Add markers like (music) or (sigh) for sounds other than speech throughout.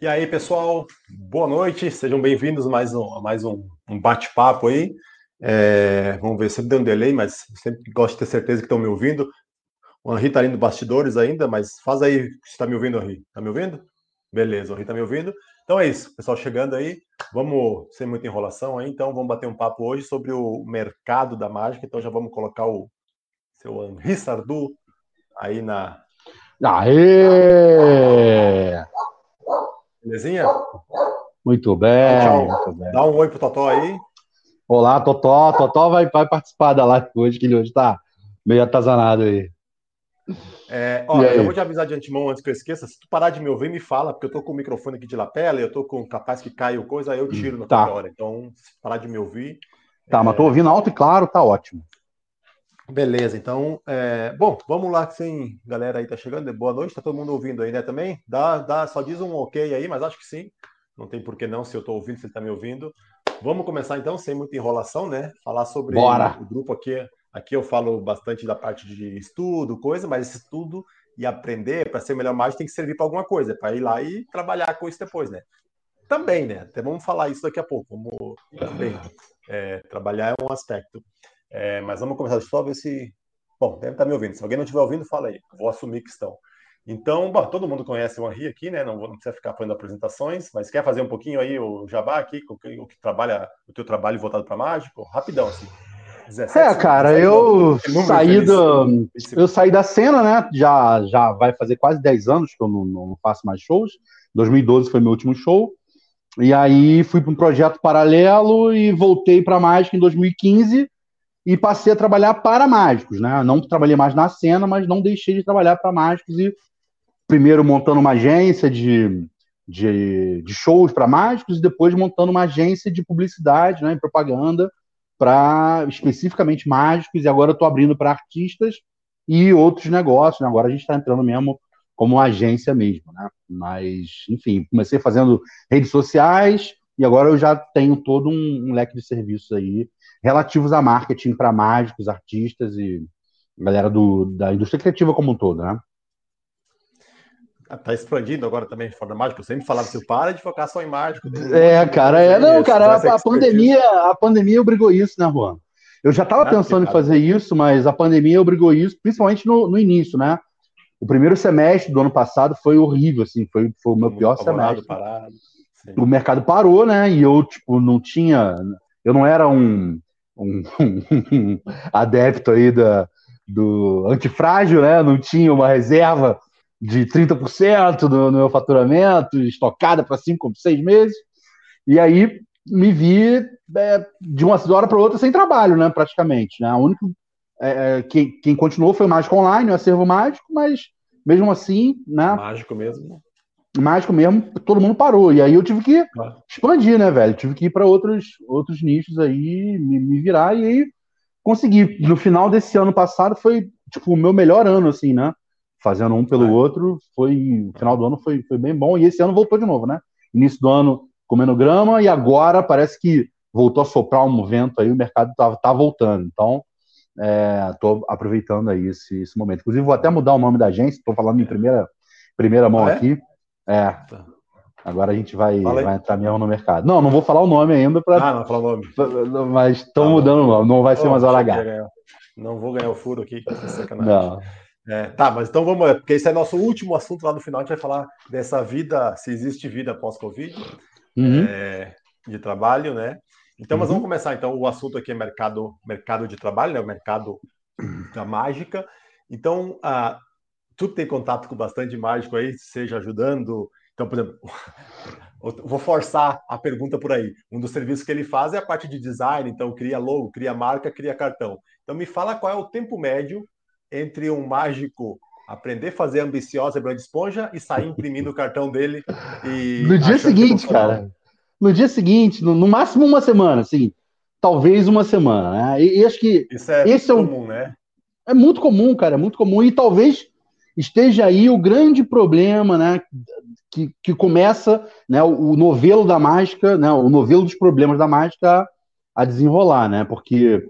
E aí, pessoal, boa noite, sejam bem-vindos a mais um, mais um, um bate-papo aí. É, vamos ver, sempre deu um delay, mas sempre gosto de ter certeza que estão me ouvindo. O Henri está ali no bastidores ainda, mas faz aí se está me ouvindo, Henri. Está me ouvindo? Beleza, o Henri está me ouvindo. Então é isso, pessoal chegando aí. Vamos, sem muita enrolação aí, então vamos bater um papo hoje sobre o mercado da mágica. Então já vamos colocar o seu Henri Sardu aí na. Aê! Belezinha? Muito bem, Tchau. muito bem. Dá um oi pro Totó aí. Olá, Totó. Totó vai, vai participar da live hoje, que ele hoje tá meio atazanado aí. É, ó, eu vou te avisar de antemão antes que eu esqueça. Se tu parar de me ouvir, me fala, porque eu tô com o microfone aqui de lapela, eu tô com capaz que caia coisa, aí eu tiro na tá. hora. Então, se parar de me ouvir. Tá, é... mas tô ouvindo alto e claro, tá ótimo. Beleza, então, é... bom, vamos lá, que sim, galera aí tá chegando, boa noite, tá todo mundo ouvindo aí, né, também? Dá, dá, só diz um ok aí, mas acho que sim, não tem por que não, se eu tô ouvindo, se ele tá me ouvindo. Vamos começar então, sem muita enrolação, né, falar sobre Bora. o grupo aqui, aqui eu falo bastante da parte de estudo, coisa, mas esse estudo e aprender para ser melhor mágico tem que servir para alguma coisa, para ir lá e trabalhar com isso depois, né? Também, né, até vamos falar isso daqui a pouco, como também, é, trabalhar é um aspecto. É, mas vamos começar só ver se. Bom, deve estar me ouvindo. Se alguém não estiver ouvindo, fala aí. Vou assumir que estão. Então, bom, todo mundo conhece o Henri aqui, né? Não, vou, não precisa ficar fazendo apresentações, mas quer fazer um pouquinho aí o jabá aqui, o que, o que trabalha, o teu trabalho voltado para mágico? Rapidão, assim. 17, é, cara, eu saí do, eu saí da cena, né? Já, já vai fazer quase 10 anos que eu não, não faço mais shows. 2012 foi meu último show. E aí fui para um projeto paralelo e voltei para mágica em 2015 e passei a trabalhar para mágicos, né? Não trabalhei mais na cena, mas não deixei de trabalhar para mágicos e primeiro montando uma agência de, de, de shows para mágicos e depois montando uma agência de publicidade, né, e propaganda para especificamente mágicos e agora estou abrindo para artistas e outros negócios. Né? Agora a gente está entrando mesmo como agência mesmo, né? Mas enfim, comecei fazendo redes sociais e agora eu já tenho todo um, um leque de serviços aí relativos a marketing para mágicos, artistas e galera do, da indústria criativa como um todo, né? Tá expandindo agora também de forma mágica. Eu sempre falava assim, para de focar só em mágico. É, cara, é, não, cara, a, a pandemia, a pandemia obrigou isso, né, Juan? Eu já estava ah, pensando em fazer isso, mas a pandemia obrigou isso, principalmente no, no, início, né? O primeiro semestre do ano passado foi horrível, assim, foi, foi o meu pior semestre. Parado, o mercado parou, né? E eu, tipo, não tinha. Eu não era um, um, um adepto aí da, do antifrágil, né? Não tinha uma reserva de 30% do, no meu faturamento, estocada para 5, 6 meses. E aí me vi é, de uma hora para outra sem trabalho, né? Praticamente. Né? A única, é, é, quem, quem continuou foi o Mágico Online, o acervo mágico, mas mesmo assim, né? Mágico mesmo mágico mesmo, todo mundo parou. E aí eu tive que expandir, né, velho? Tive que ir para outros, outros nichos aí, me, me, virar e aí consegui. No final desse ano passado foi, tipo, o meu melhor ano, assim, né? Fazendo um pelo é. outro, foi. O final do ano foi, foi bem bom. E esse ano voltou de novo, né? Início do ano comendo grama e agora parece que voltou a soprar um vento aí, o mercado tá, tá voltando. Então, é, tô aproveitando aí esse, esse momento. Inclusive, vou até mudar o nome da agência, estou falando em primeira, primeira mão ah, é? aqui. É. Tá. Agora a gente vai, vai entrar mesmo no mercado. Não, não vou falar o nome ainda. Pra... Ah, não falar o nome. Mas estão tá mudando o nome, não vai ser oh, mais hora H. Não vou ganhar o furo aqui, que é sacanagem. Não. É, tá, mas então vamos, porque esse é nosso último assunto lá no final. A gente vai falar dessa vida, se existe vida pós-Covid, uhum. é, de trabalho, né? Então, uhum. mas vamos começar. Então, o assunto aqui é mercado, mercado de trabalho, né? O mercado da mágica. Então, a, tu tem contato com bastante mágico aí, seja ajudando. Então, por exemplo, (laughs) vou forçar a pergunta por aí. Um dos serviços que ele faz é a parte de design, então cria logo, cria marca, cria cartão. Então, me fala qual é o tempo médio entre um mágico aprender a fazer ambiciosa brand esponja e sair imprimindo o cartão dele e no dia seguinte, cara. No dia seguinte, no, no, máximo uma semana, assim, talvez uma semana, né? E, e acho que isso é esse comum, é um, né? É muito comum, cara, é muito comum e talvez esteja aí o grande problema, né, que, que começa né, o, novelo da mágica, né, o novelo dos problemas da mágica a, a desenrolar, né, porque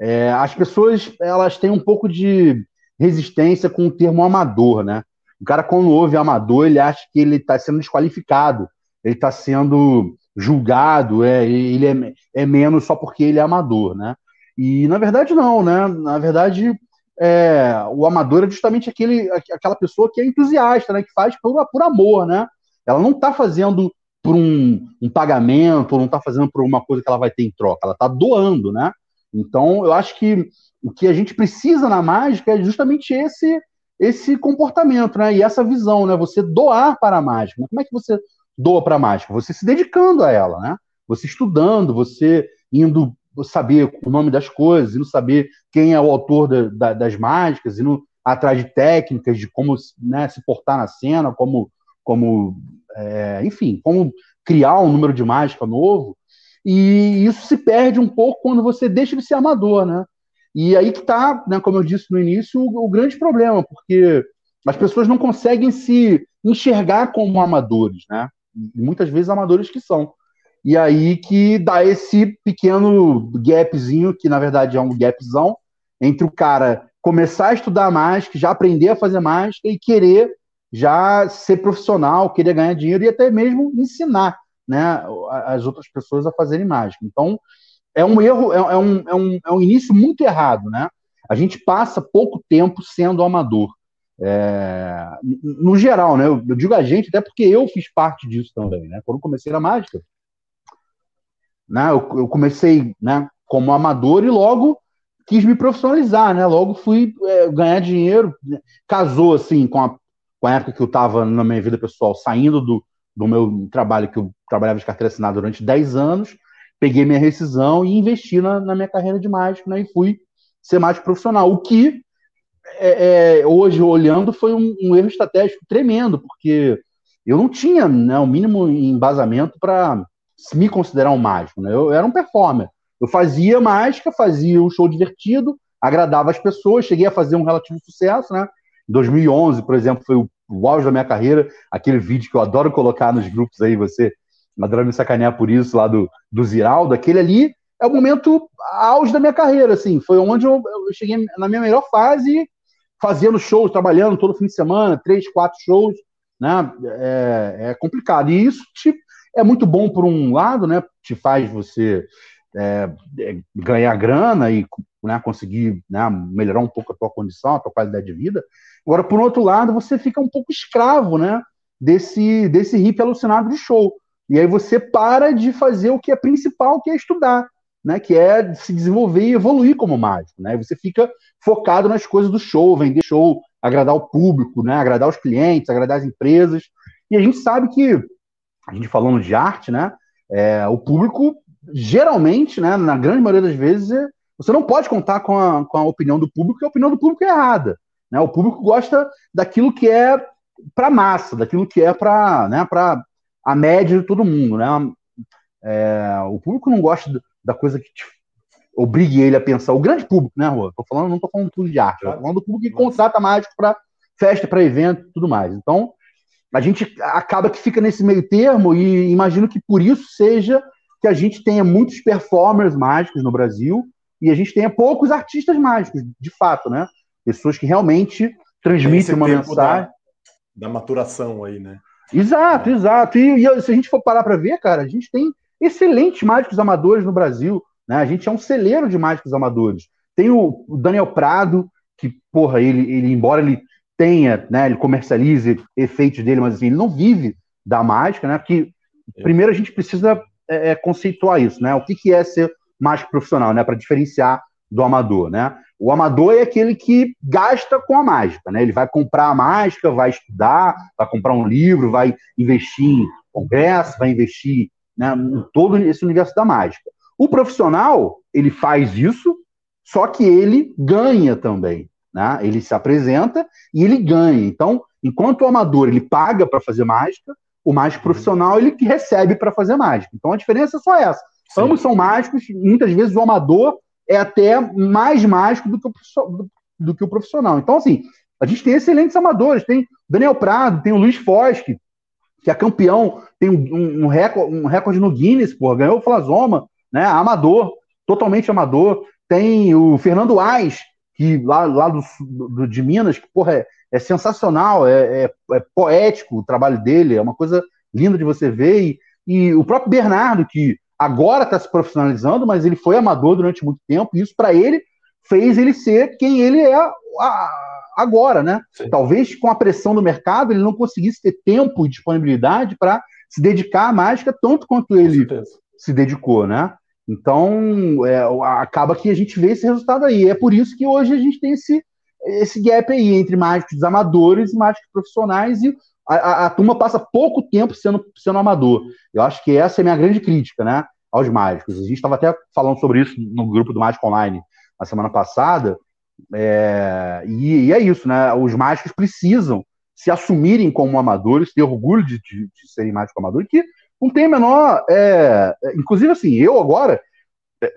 é, as pessoas elas têm um pouco de resistência com o termo amador, né, O cara, quando ouve amador, ele acha que ele está sendo desqualificado, ele está sendo julgado, é, ele é, é menos só porque ele é amador, né? E na verdade não, né? Na verdade, é, o amador é justamente aquele, aquela pessoa que é entusiasta, né? Que faz por, por amor, né? Ela não está fazendo por um, um pagamento, não está fazendo por uma coisa que ela vai ter em troca, ela está doando, né? Então, eu acho que o que a gente precisa na mágica é justamente esse esse comportamento, né? E essa visão, né? Você doar para a mágica. Como é que você doa para a mágica? Você se dedicando a ela, né? Você estudando, você indo saber o nome das coisas, indo saber quem é o autor da, da, das mágicas, indo atrás de técnicas de como né, se portar na cena, como, como é, enfim, como criar um número de mágica novo. E isso se perde um pouco quando você deixa de ser amador, né? E aí que está, né, como eu disse no início, o, o, grande problema, porque as pessoas não conseguem se enxergar como amadores, né? muitas vezes amadores que são. E aí que dá esse pequeno gapzinho, que na verdade é um gapzão, entre o cara começar a estudar mágica, já aprender a fazer mágica e querer já ser profissional, querer ganhar dinheiro e até mesmo ensinar né, as outras pessoas a fazerem mágica. Então, é um erro, é, é, um, é, um, é um início muito errado, né? A gente passa pouco tempo sendo amador. É, no geral, né? Eu, eu, digo a gente, até porque eu fiz parte disso também, né? Quando comecei na mágica, né? Eu, eu comecei, né? Como amador e logo quis me profissionalizar, né? Logo fui é, ganhar dinheiro, né? casou assim com a, com a época que eu estava na minha vida pessoal, saindo do, do meu trabalho que eu trabalhava de carteira assinada durante 10 anos peguei minha rescisão e investi na, na minha carreira de mágico, né? E fui ser mágico profissional. O que, é, é, hoje, olhando, foi um, um, erro estratégico tremendo, porque eu não tinha né, o mínimo embasamento para me considerar um mágico, né? Eu era um performer. Eu fazia mágica, fazia um show divertido, agradava as pessoas, cheguei a fazer um relativo sucesso, né? Em 2011, por exemplo, foi o, auge da minha carreira, aquele vídeo que eu adoro colocar nos grupos aí, você adora me sacanear por isso lá do, do Ziraldo, aquele ali é o momento auge da minha carreira, assim, foi onde eu, eu cheguei na minha melhor fase, fazendo shows, trabalhando todo fim de semana, três, quatro shows, né, é, é complicado, e isso te, é muito bom por um lado, né, te faz você é, é, ganhar grana e né, conseguir né, melhorar um pouco a tua condição, a tua qualidade de vida, agora, por outro lado, você fica um pouco escravo, né, desse, desse hip alucinado de show, e aí você para de fazer o que é principal, que é estudar, né? Que é se desenvolver e evoluir como mágico, né? Você fica focado nas coisas do show, vender show, agradar o público, né? Agradar os clientes, agradar as empresas. E a gente sabe que a gente falando de arte, né? É, o público geralmente, né? Na grande maioria das vezes, é, você não pode contar com a, com a opinião do público, porque a opinião do público é errada. Né? O público gosta daquilo que é para massa, daquilo que é para né, a média de todo mundo, né? É, o público não gosta da coisa que te obrigue ele a pensar. O grande público, né, Rua? Tô falando, não tô falando do público de arte, tô falando do público que contrata mágico para festa, para evento e tudo mais. Então, a gente acaba que fica nesse meio termo e imagino que por isso seja que a gente tenha muitos performers mágicos no Brasil e a gente tenha poucos artistas mágicos, de fato, né? Pessoas que realmente transmitem uma mensagem. Da, da maturação aí, né? Exato, exato. E, e, se a gente for parar para ver, cara, a gente tem excelentes mágicos amadores no Brasil. Né? A gente é um celeiro de mágicos amadores. Tem o, o Daniel Prado, que, porra, ele, ele embora ele tenha, né, ele comercialize efeitos dele, mas assim, ele não vive da mágica, né? Porque primeiro a gente precisa é, é, conceituar isso, né? O que, que é ser mágico profissional, né? Para diferenciar do amador, né? O amador é aquele que gasta com a mágica, né? Ele vai comprar a mágica, vai estudar, vai comprar um livro, vai investir em congresso, vai investir né, em todo esse universo da mágica. O profissional, ele faz isso, só que ele ganha também, né? Ele se apresenta e ele ganha. Então, enquanto o amador ele paga para fazer mágica, o mágico profissional ele recebe para fazer mágica. Então a diferença é só essa. Sim. Ambos são mágicos, muitas vezes o amador é até mais mágico do que o, do que o profissional. Então, assim, a gente tem excelentes amadores. Tem Daniel Prado, tem o Luiz Fosque, que é campeão, tem um, um, recorde, um recorde no Guinness, pô, ganhou o Flasoma, né? Amador, totalmente amador. Tem o Fernando Ais, que lá, lá do, do, de Minas, que, porra, é, é sensacional, é, é, é, poético o trabalho dele, é uma coisa linda de você ver. E, e o próprio Bernardo, que agora está se profissionalizando, mas ele foi amador durante muito tempo, e isso para ele fez ele ser quem ele é agora, né? Sim. Talvez com a pressão do mercado ele não conseguisse ter tempo e disponibilidade para se dedicar à mágica tanto quanto ele se dedicou, né? Então, é, acaba que a gente vê esse resultado aí. É por isso que hoje a gente tem esse, esse gap aí entre mágicos amadores e mágicos profissionais e a, a, a, turma passa pouco tempo sendo, sendo amador. Eu acho que essa é a minha grande crítica, né? Aos mágicos. A gente estava até falando sobre isso no grupo do Mágico Online na semana passada. É, e, e, é isso, né? Os mágicos precisam se assumirem como amadores, ter orgulho de, de, de serem mágicos amadores, que não tem a menor. É, é, inclusive, assim, eu agora. É,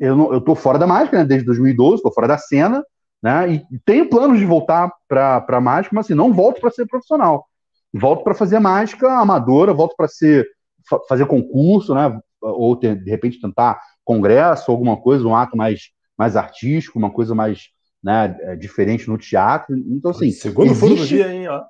eu, não, eu tô fora da mágica, né? Desde 2012, estou fora da cena, né? E tenho planos de voltar para a mágica, mas assim, não volto para ser profissional. Volto para fazer mágica amadora, volto para ser fazer concurso, né? Ou ter, de repente tentar congresso, alguma coisa, um ato mais, mais artístico, uma coisa mais né, é, diferente no teatro. Então, assim. Segundo existe... do dia, hein? Ó.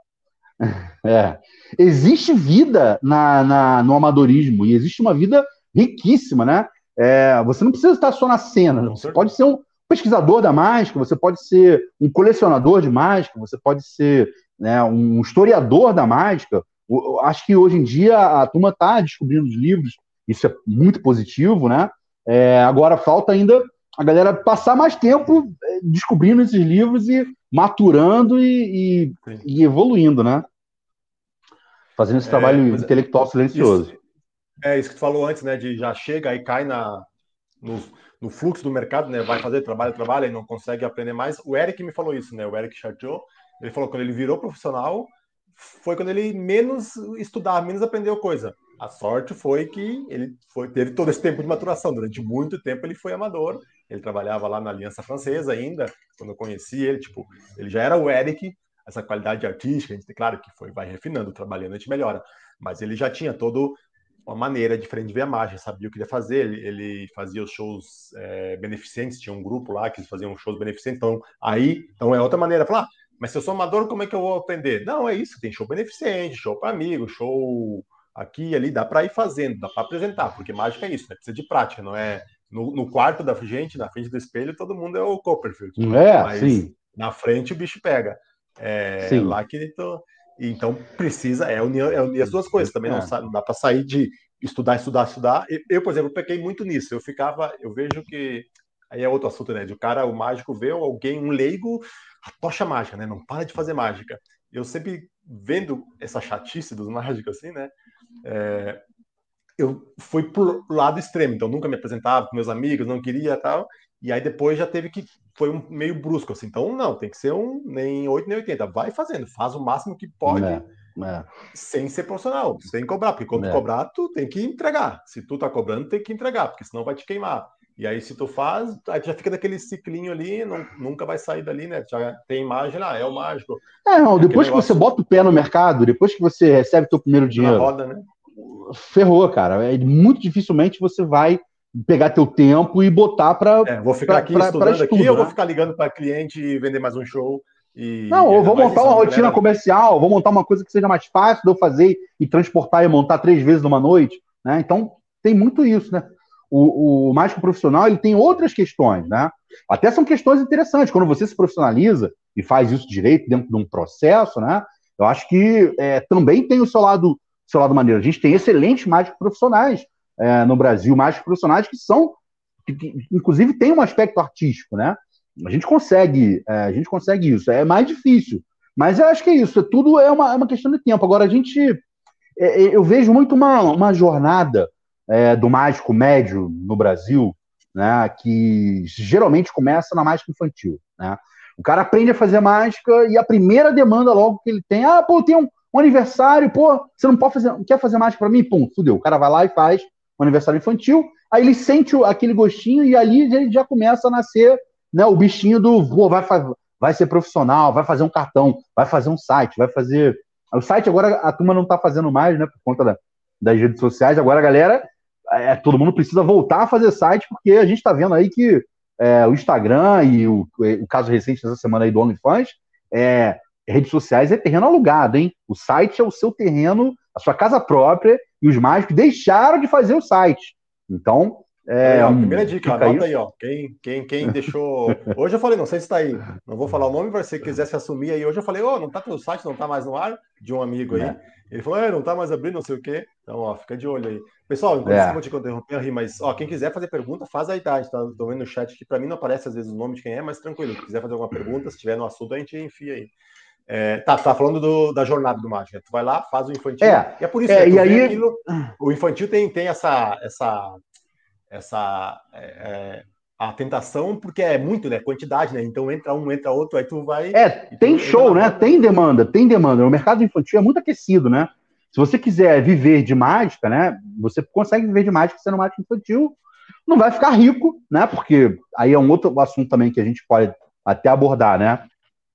(laughs) É. Existe vida na, na, no amadorismo e existe uma vida riquíssima, né? É, você não precisa estar só na cena, você pode ser um pesquisador da mágica, você pode ser um colecionador de mágica, você pode ser né, um historiador da mágica. Eu acho que hoje em dia a turma está descobrindo os livros, isso é muito positivo, né? É, agora falta ainda a galera passar mais tempo é, descobrindo esses livros e maturando e, e, e evoluindo, né? Fazendo esse trabalho é, intelectual silencioso. Isso, é isso que tu falou antes, né? De já chega e cai na, no, no, fluxo do mercado, né? Vai fazer trabalho, trabalho e não consegue aprender mais. O Eric me falou isso, né? O Eric Chartiot, ele falou que quando ele virou profissional, foi quando ele menos estudava, menos aprendeu coisa. A sorte foi que ele foi, teve todo esse tempo de maturação. Durante muito tempo ele foi amador. Ele trabalhava lá na Aliança Francesa ainda, quando eu conheci ele, tipo, ele já era o Eric, essa qualidade artística, a gente, claro que foi, vai refinando, trabalhando, a gente melhora. Mas ele já tinha todo uma maneira diferente de ver a mágica, sabia o que ia fazer, ele, ele fazia os shows é, beneficentes, tinha um grupo lá que faziam shows beneficentes, então aí, então é outra maneira, falar, ah, mas se eu sou amador, como é que eu vou aprender? Não, é isso, tem show beneficente, show para amigos, show aqui e ali, dá para ir fazendo, dá para apresentar, porque mágica é isso, né? precisa de prática, não é no, no, quarto da gente, na frente do espelho, todo mundo é o Copperfield. É, mas sim. Na frente o bicho pega. É sim. lá que tô... Então precisa, é unir, é unir as duas coisas. Também é. não, não, dá para sair de estudar, estudar, estudar. Eu, por exemplo, pequei muito nisso. Eu ficava, eu vejo que aí é outro assunto, né? De o cara, o mágico vê alguém, um leigo, a tocha mágica, né? Não para de fazer mágica. Eu sempre vendo essa chatice dos (laughs) mágicos assim, né? É, eu fui pro lado extremo, então nunca me apresentava com meus amigos, não queria tal. E aí depois já teve que foi um meio brusco assim. Então não, tem que ser um nem 8 nem 80. Vai fazendo, faz o máximo que pode. É, é. Sem ser profissional, sem cobrar, porque quando é. cobrar, tu tem que entregar. Se tu tá cobrando, tem que entregar, porque senão vai te queimar. E aí, se tu faz, aí tu já fica daquele ciclinho ali, não, nunca vai sair dali, né? Já tem imagem lá, é o mágico. É, não, depois que você bota o pé no mercado, depois que você recebe teu primeiro dinheiro. Na roda, né? ferrou, cara. É, muito dificilmente você vai pegar teu tempo e botar para. É, vou ficar pra, aqui pra, estudando pra aqui, né? ou vou ficar ligando para cliente e vender mais um show. E, não, ou vou montar uma rotina galera... comercial, vou montar uma coisa que seja mais fácil de eu fazer e transportar e montar três vezes numa noite, né? Então tem muito isso, né? O, o mágico profissional ele tem outras questões, né? Até são questões interessantes. Quando você se profissionaliza e faz isso direito dentro de um processo, né? Eu acho que é, também tem o seu lado seu lado maneiro. A gente tem excelentes mágicos profissionais é, no Brasil, mágicos profissionais que são, que, que, inclusive, tem um aspecto artístico, né? A gente consegue, é, a gente consegue isso. É mais difícil, mas eu acho que é isso. Tudo é uma, é uma questão de tempo. Agora a gente, é, é, eu vejo muito uma, uma jornada é, do mágico médio no Brasil, né? Que geralmente começa na mágica infantil, né? O cara aprende a fazer mágica e a primeira demanda logo que ele tem, ah, pô, tem um, um aniversário, pô, você não pode fazer, quer fazer mágica para mim? Pum, fudeu. O cara vai lá e faz aniversário infantil, aí ele sente aquele gostinho e ali ele já começa a nascer né, o bichinho do, pô, vai, vai ser profissional, vai fazer um cartão, vai fazer um site, vai fazer. O site agora a turma não está fazendo mais, né, por conta da, das redes sociais. Agora a galera, é, todo mundo precisa voltar a fazer site, porque a gente está vendo aí que é, o Instagram e o, o caso recente dessa semana aí do OnlyFans, é, redes sociais é terreno alugado, hein? O site é o seu terreno, a sua casa própria, e os mágicos deixaram de fazer o site. Então, é, ó, primeira dica, anota aí, ó. Quem, quem, quem deixou. Hoje eu falei, não sei se está aí. Não vou falar o nome, mas se quiser se assumir aí. Hoje eu falei, ó, oh, não tá teu site, não tá mais no ar, de um amigo aí. É. Ele falou, é, não tá mais abrindo, não sei o quê. Então, ó, fica de olho aí. Pessoal, enquanto é. eu vou te interromper, mas, ó, quem quiser fazer pergunta, faz aí, tá? Tá, tô vendo no chat que para mim não aparece às vezes o nome de quem é, mas tranquilo. Se quiser fazer alguma pergunta, se tiver no assunto, a gente enfia aí. É, tá, tá falando do, da jornada do mágico. Tu vai lá, faz o infantil. É, e é por isso é, né, e aí... Aquilo, o infantil tem, tem essa, essa essa é, é, a tentação, porque é muito, né? Quantidade, né? Então entra um, entra outro, aí tu vai. É, tem show, né? Tem demanda, tem demanda. O mercado infantil é muito aquecido, né? Se você quiser viver de mágica, né? Você consegue viver de mágica sendo mágico infantil. Não vai ficar rico, né? Porque aí é um outro assunto também que a gente pode até abordar, né?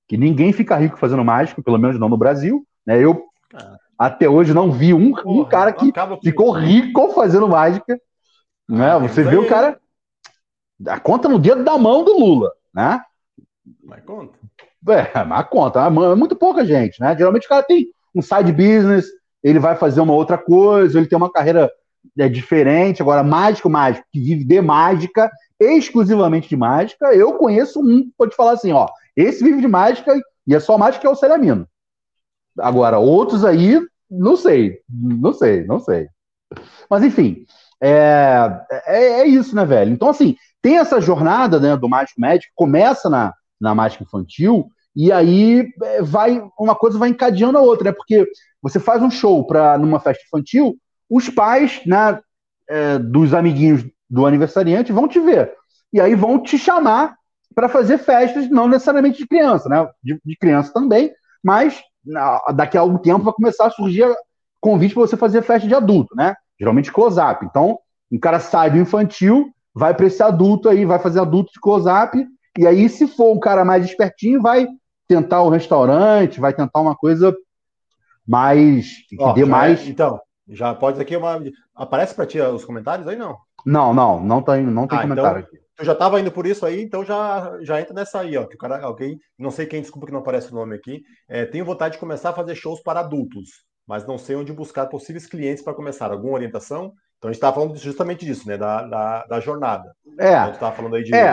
Que ninguém fica rico fazendo mágica, pelo menos não no Brasil. Né? Eu ah. até hoje não vi um, Porra, um cara que ficou rico fazendo mágica. Né? Ah, você vê o cara. A conta no dedo da mão do Lula, né? Mas conta. É, mas conta. É muito pouca gente, né? Geralmente o cara tem um side business, ele vai fazer uma outra coisa, ele tem uma carreira é, diferente. Agora, mágico, mágico, que vive de mágica, exclusivamente de mágica, eu conheço um, pode falar assim, ó, esse vive de mágica e é só mágica que é o Ceramino. Agora, outros aí, não sei, não sei, não sei. Mas enfim, é, é, é, isso, né, velho? Então, assim, tem essa jornada né, do mágico médico, começa na, na mágica infantil, e aí é, vai uma coisa vai encadeando a outra, né? Porque você faz um show para numa festa infantil, os pais, né, é, dos amiguinhos do aniversariante vão te ver. E aí vão te chamar para fazer festas, não necessariamente de criança, né? De, de criança também, mas daqui a algum tempo vai começar a surgir convite para você fazer festa de adulto, né? geralmente close-up. Então, um cara sai do infantil, vai para esse adulto aí, vai fazer adulto de close-up, e aí, se for um cara mais espertinho, vai tentar um restaurante, vai tentar uma coisa mais. que Ó, dê mais. É, então, já pode aqui uma. Aparece para ti os comentários aí, não? Não, não, não tem, não tem ah, comentário então, Tu já estava indo por isso aí, então já, já entra nessa aí, ó. Que o cara, alguém, não sei quem, desculpa que não aparece o nome aqui, é, tenho vontade de começar a fazer shows para adultos mas não sei onde buscar possíveis clientes para começar. Alguma orientação? Então a gente estava falando justamente disso, né? Da, da, da jornada. É. Então, estava falando aí de. É,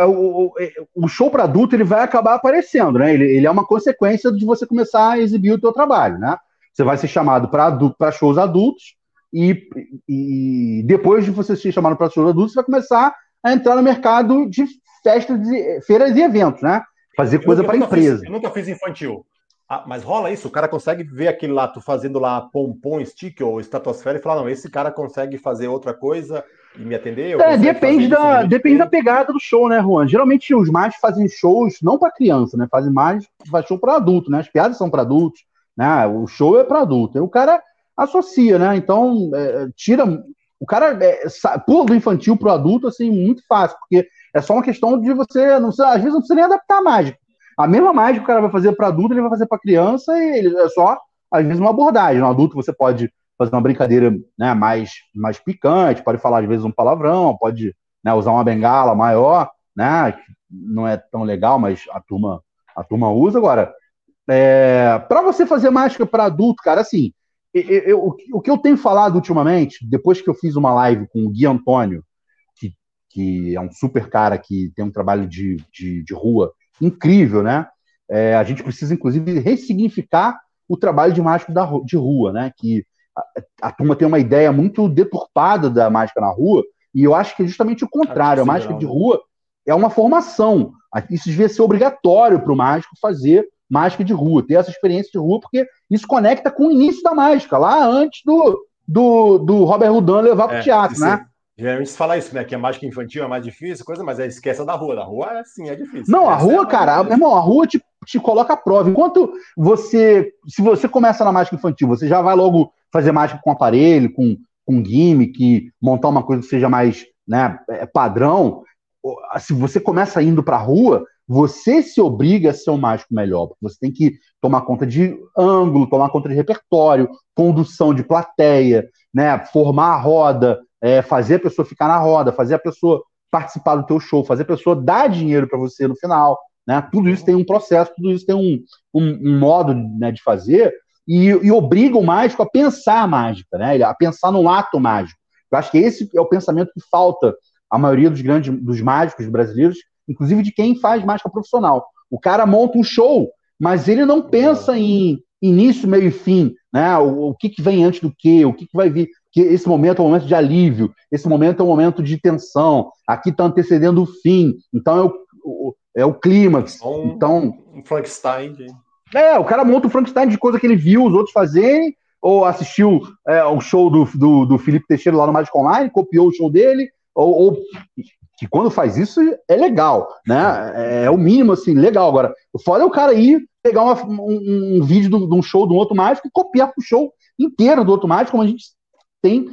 é o, o show para adulto ele vai acabar aparecendo, né? Ele, ele é uma consequência de você começar a exibir o teu trabalho, né? Você vai ser chamado para shows adultos e, e depois de você ser chamado para shows adultos, você vai começar a entrar no mercado de festas, de, feiras e eventos, né? Fazer coisa para empresa. Fiz, eu nunca fiz infantil. Ah, mas rola isso? O cara consegue ver aquele lá, tu fazendo lá pompom, stick ou estratosfera e falar, não, esse cara consegue fazer outra coisa e me atender? É, depende da, depende da pegada do show, né, Juan? Geralmente os mais fazem shows não para criança, né? Fazem mais, faz show para adulto, né? As piadas são para adultos, né? O show é para adulto. E o cara associa, né? Então, é, tira. O cara é, pula do infantil pro adulto, assim, muito fácil, porque é só uma questão de você, não às vezes não precisa nem adaptar a mágica. A mesma mágica que o cara vai fazer para adulto, ele vai fazer para criança e ele é só, às vezes, uma abordagem. No adulto você pode fazer uma brincadeira né, mais, mais picante, pode falar, às vezes, um palavrão, pode né, usar uma bengala maior, né, que não é tão legal, mas a turma, a turma usa. Agora, é, para você fazer mágica para adulto, cara, assim, eu, eu, o que eu tenho falado ultimamente, depois que eu fiz uma live com o Gui Antônio, que, que é um super cara que tem um trabalho de, de, de rua incrível, né? É, a gente precisa, inclusive, ressignificar o trabalho de mágico da, de rua, né? Que a, a, turma tem uma ideia muito deturpada da mágica na rua, e eu acho que é justamente o contrário. A mágica de rua é uma formação. Isso devia ser obrigatório para o mágico fazer mágica de rua, ter essa experiência de rua, porque isso conecta com o início da mágica, lá antes do, do, do Robert Houdin levar para o é, teatro, né? Geralmente se fala isso, né? Que a mágica infantil é mais difícil, coisa, mas é esquece da rua. Da rua, sim, é difícil. Não, a rua, é cara, meu irmão, a rua te, te coloca a prova. Enquanto você. Se você começa na mágica infantil, você já vai logo fazer mágica com aparelho, com, com gimmick, montar uma coisa que seja mais né, é, padrão. Se você começa indo pra rua, você se obriga a ser um mágico melhor, porque você tem que tomar conta de ângulo, tomar conta de repertório, condução de plateia, né, formar a roda, é, fazer a pessoa ficar na roda, fazer a pessoa participar do teu show, fazer a pessoa dar dinheiro para você no final. né? Tudo isso tem um processo, tudo isso tem um, um, um modo né, de fazer e, e obriga o mágico a pensar a mágica, né? A pensar no ato mágico. Eu acho que esse é o pensamento que falta a maioria dos grandes dos mágicos brasileiros, inclusive de quem faz mágica profissional. O cara monta um show, mas ele não pensa em início, meio e fim, né? O, o que, que vem antes do que, o que, que vai vir. Que esse momento é um momento de alívio, esse momento é um momento de tensão, aqui está antecedendo o fim, então é o, o é o clímax. Um, então, um Frankenstein. É, o cara monta um Frankenstein de coisa que ele viu os outros fazerem, ou assistiu é, o show do, do, do Felipe Teixeira lá no Magic Online, copiou o show dele, ou, ou, que quando faz isso é legal, né? É, é, o mínimo, assim, legal. Agora, é o cara ir pegar uma, um, um, vídeo de um show do outro mágico e copiar o show inteiro do outro mágico, como a gente tem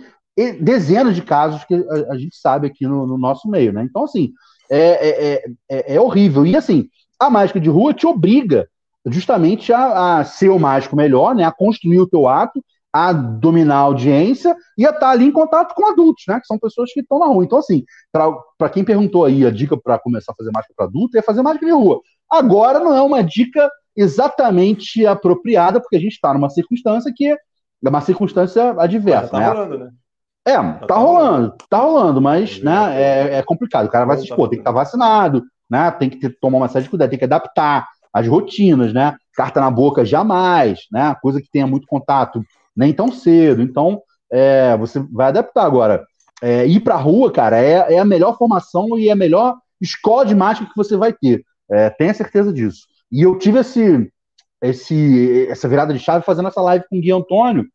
dezenas de casos que a, a gente sabe aqui no, no, nosso meio, né? Então, assim, é, é, é, é, horrível. E, assim, a mágica de rua te obriga justamente a, a ser o mágico melhor, né? A construir o teu ato a dominar a audiência e a estar ali em contato com adultos, né? Que são pessoas que estão na rua. Então, assim, para quem perguntou aí a dica para começar a fazer mágica para adulto é fazer mágica de rua. Agora não é uma dica exatamente apropriada, porque a gente está numa circunstância que é uma circunstância adversa. Tá né? rolando, né? É, tá, tá rolando, tá rolando, mas né, é, é complicado. O cara vai se expor, tem que estar tá vacinado, né? Tem que ter, tomar uma série de cuidado, tem que adaptar as rotinas, né? Carta na boca jamais, né? Coisa que tenha muito contato nem tão cedo. Então, é, você vai adaptar agora. É, ir para a rua, cara, é, é, a melhor formação e é a melhor escola de mágica que você vai ter. É, tenha certeza disso. E eu tive esse, esse, essa virada de chave fazendo essa live com o Gui Antônio,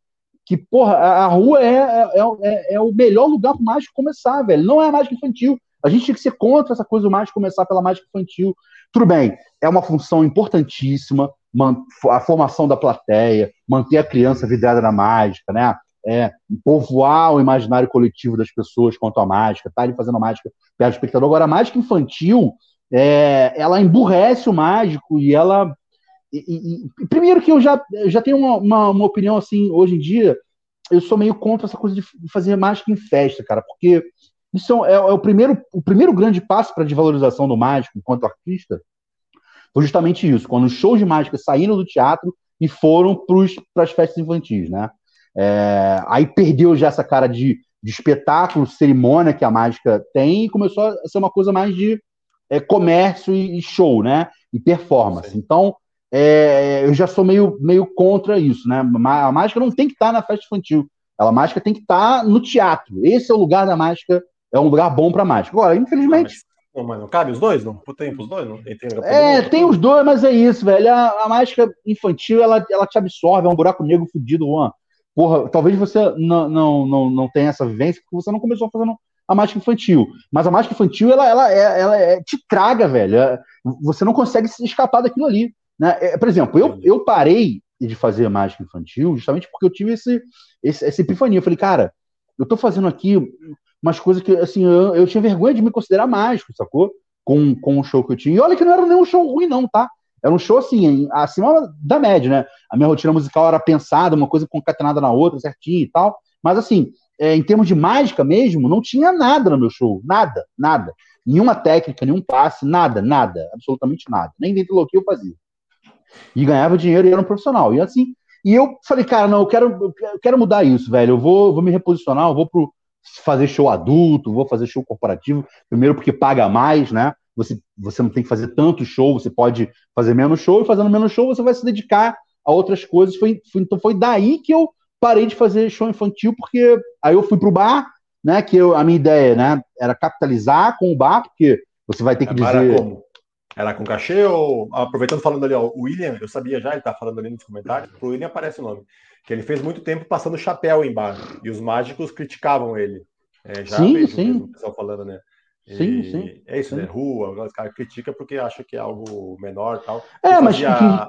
que, porra, a, a rua é, é, é, é o melhor lugar para o mágico começar, velho. Não é a mágica infantil. A gente tinha que ser contra essa coisa do mágico começar pela mágica infantil. Tudo bem, é uma função importantíssima, a formação da plateia, manter a criança vidrada na mágica, né? É, povoar o imaginário coletivo das pessoas quanto à mágica, tá ali fazendo a mágica perto do espectador. Agora, a mágica infantil, é, ela emburrece o mágico e ela. E, e, primeiro que eu já, já tenho uma, uma, uma, opinião assim, hoje em dia, eu sou meio contra essa coisa de fazer mágica em festa, cara, porque isso é, é o, primeiro, o primeiro grande passo para a desvalorização do mágico enquanto artista, foi justamente isso, quando os shows de mágica saíram do teatro e foram para as festas infantis, né? É, aí perdeu já essa cara de, de, espetáculo, cerimônia que a mágica tem e começou a ser uma coisa mais de é, comércio e, e, show, né? E performance. Sim. Então, é, eu já sou meio, meio contra isso, né? A mágica não tem que estar na festa infantil. Ela, a mágica tem que estar no teatro. Esse é o lugar da mágica, é um lugar bom para mágica. Agora, infelizmente, Pô, mas não cabe os dois? Não tem os dois? Não tem, é, tem os dois, mas é isso, velho. A, a, mágica infantil, ela, ela te absorve, é um buraco negro fudido, Juan. Porra, talvez você não, não, não, não tenha essa vivência porque você não começou fazendo a mágica infantil. Mas a mágica infantil, ela, ela, é, ela é, te traga, velho. É, você não consegue se escapar daquilo ali. Né? É, por exemplo, eu, eu parei de fazer mágica infantil justamente porque eu tive esse, esse, essa epifania. Eu falei, cara, eu tô fazendo aqui umas coisas que, assim, eu, eu tinha vergonha de me considerar mágico, sacou? Com, com o show que eu tinha. E olha que não era nem um show ruim, não, tá? Era um show, assim, acima da média, né? A minha rotina musical era pensada, uma coisa concatenada na outra, certinho e tal. Mas, assim, é, em termos de mágica mesmo, não tinha nada no meu show. Nada, nada. Nenhuma técnica, nenhum passe, nada, nada. Absolutamente nada. Nem dentro do que eu fazia. E ganhava dinheiro e era um profissional. E assim, e eu falei, cara, não, eu quero, eu quero mudar isso, velho. Eu vou, vou me reposicionar, eu vou pro, fazer show adulto, vou fazer show corporativo, primeiro porque paga mais, né? Você, você não tem que fazer tanto show, você pode fazer menos show, e fazendo menos show você vai se dedicar a outras coisas. Foi, foi, então foi daí que eu parei de fazer show infantil, porque aí eu fui pro bar, né? Que eu, a minha ideia né, era capitalizar com o bar, porque você vai ter que Agora dizer. Como? Era com cachê ou. Aproveitando falando ali, ó, o William, eu sabia já, ele tá falando ali nos comentários, pro William aparece o nome que ele fez muito tempo passando chapéu em bar, e os mágicos criticavam ele. É, já sim, sim. o pessoal falando, né? E sim, sim. É isso, né? sim. né? Rua, os caras criticam porque acha que é algo menor e tal. É, mas fazia...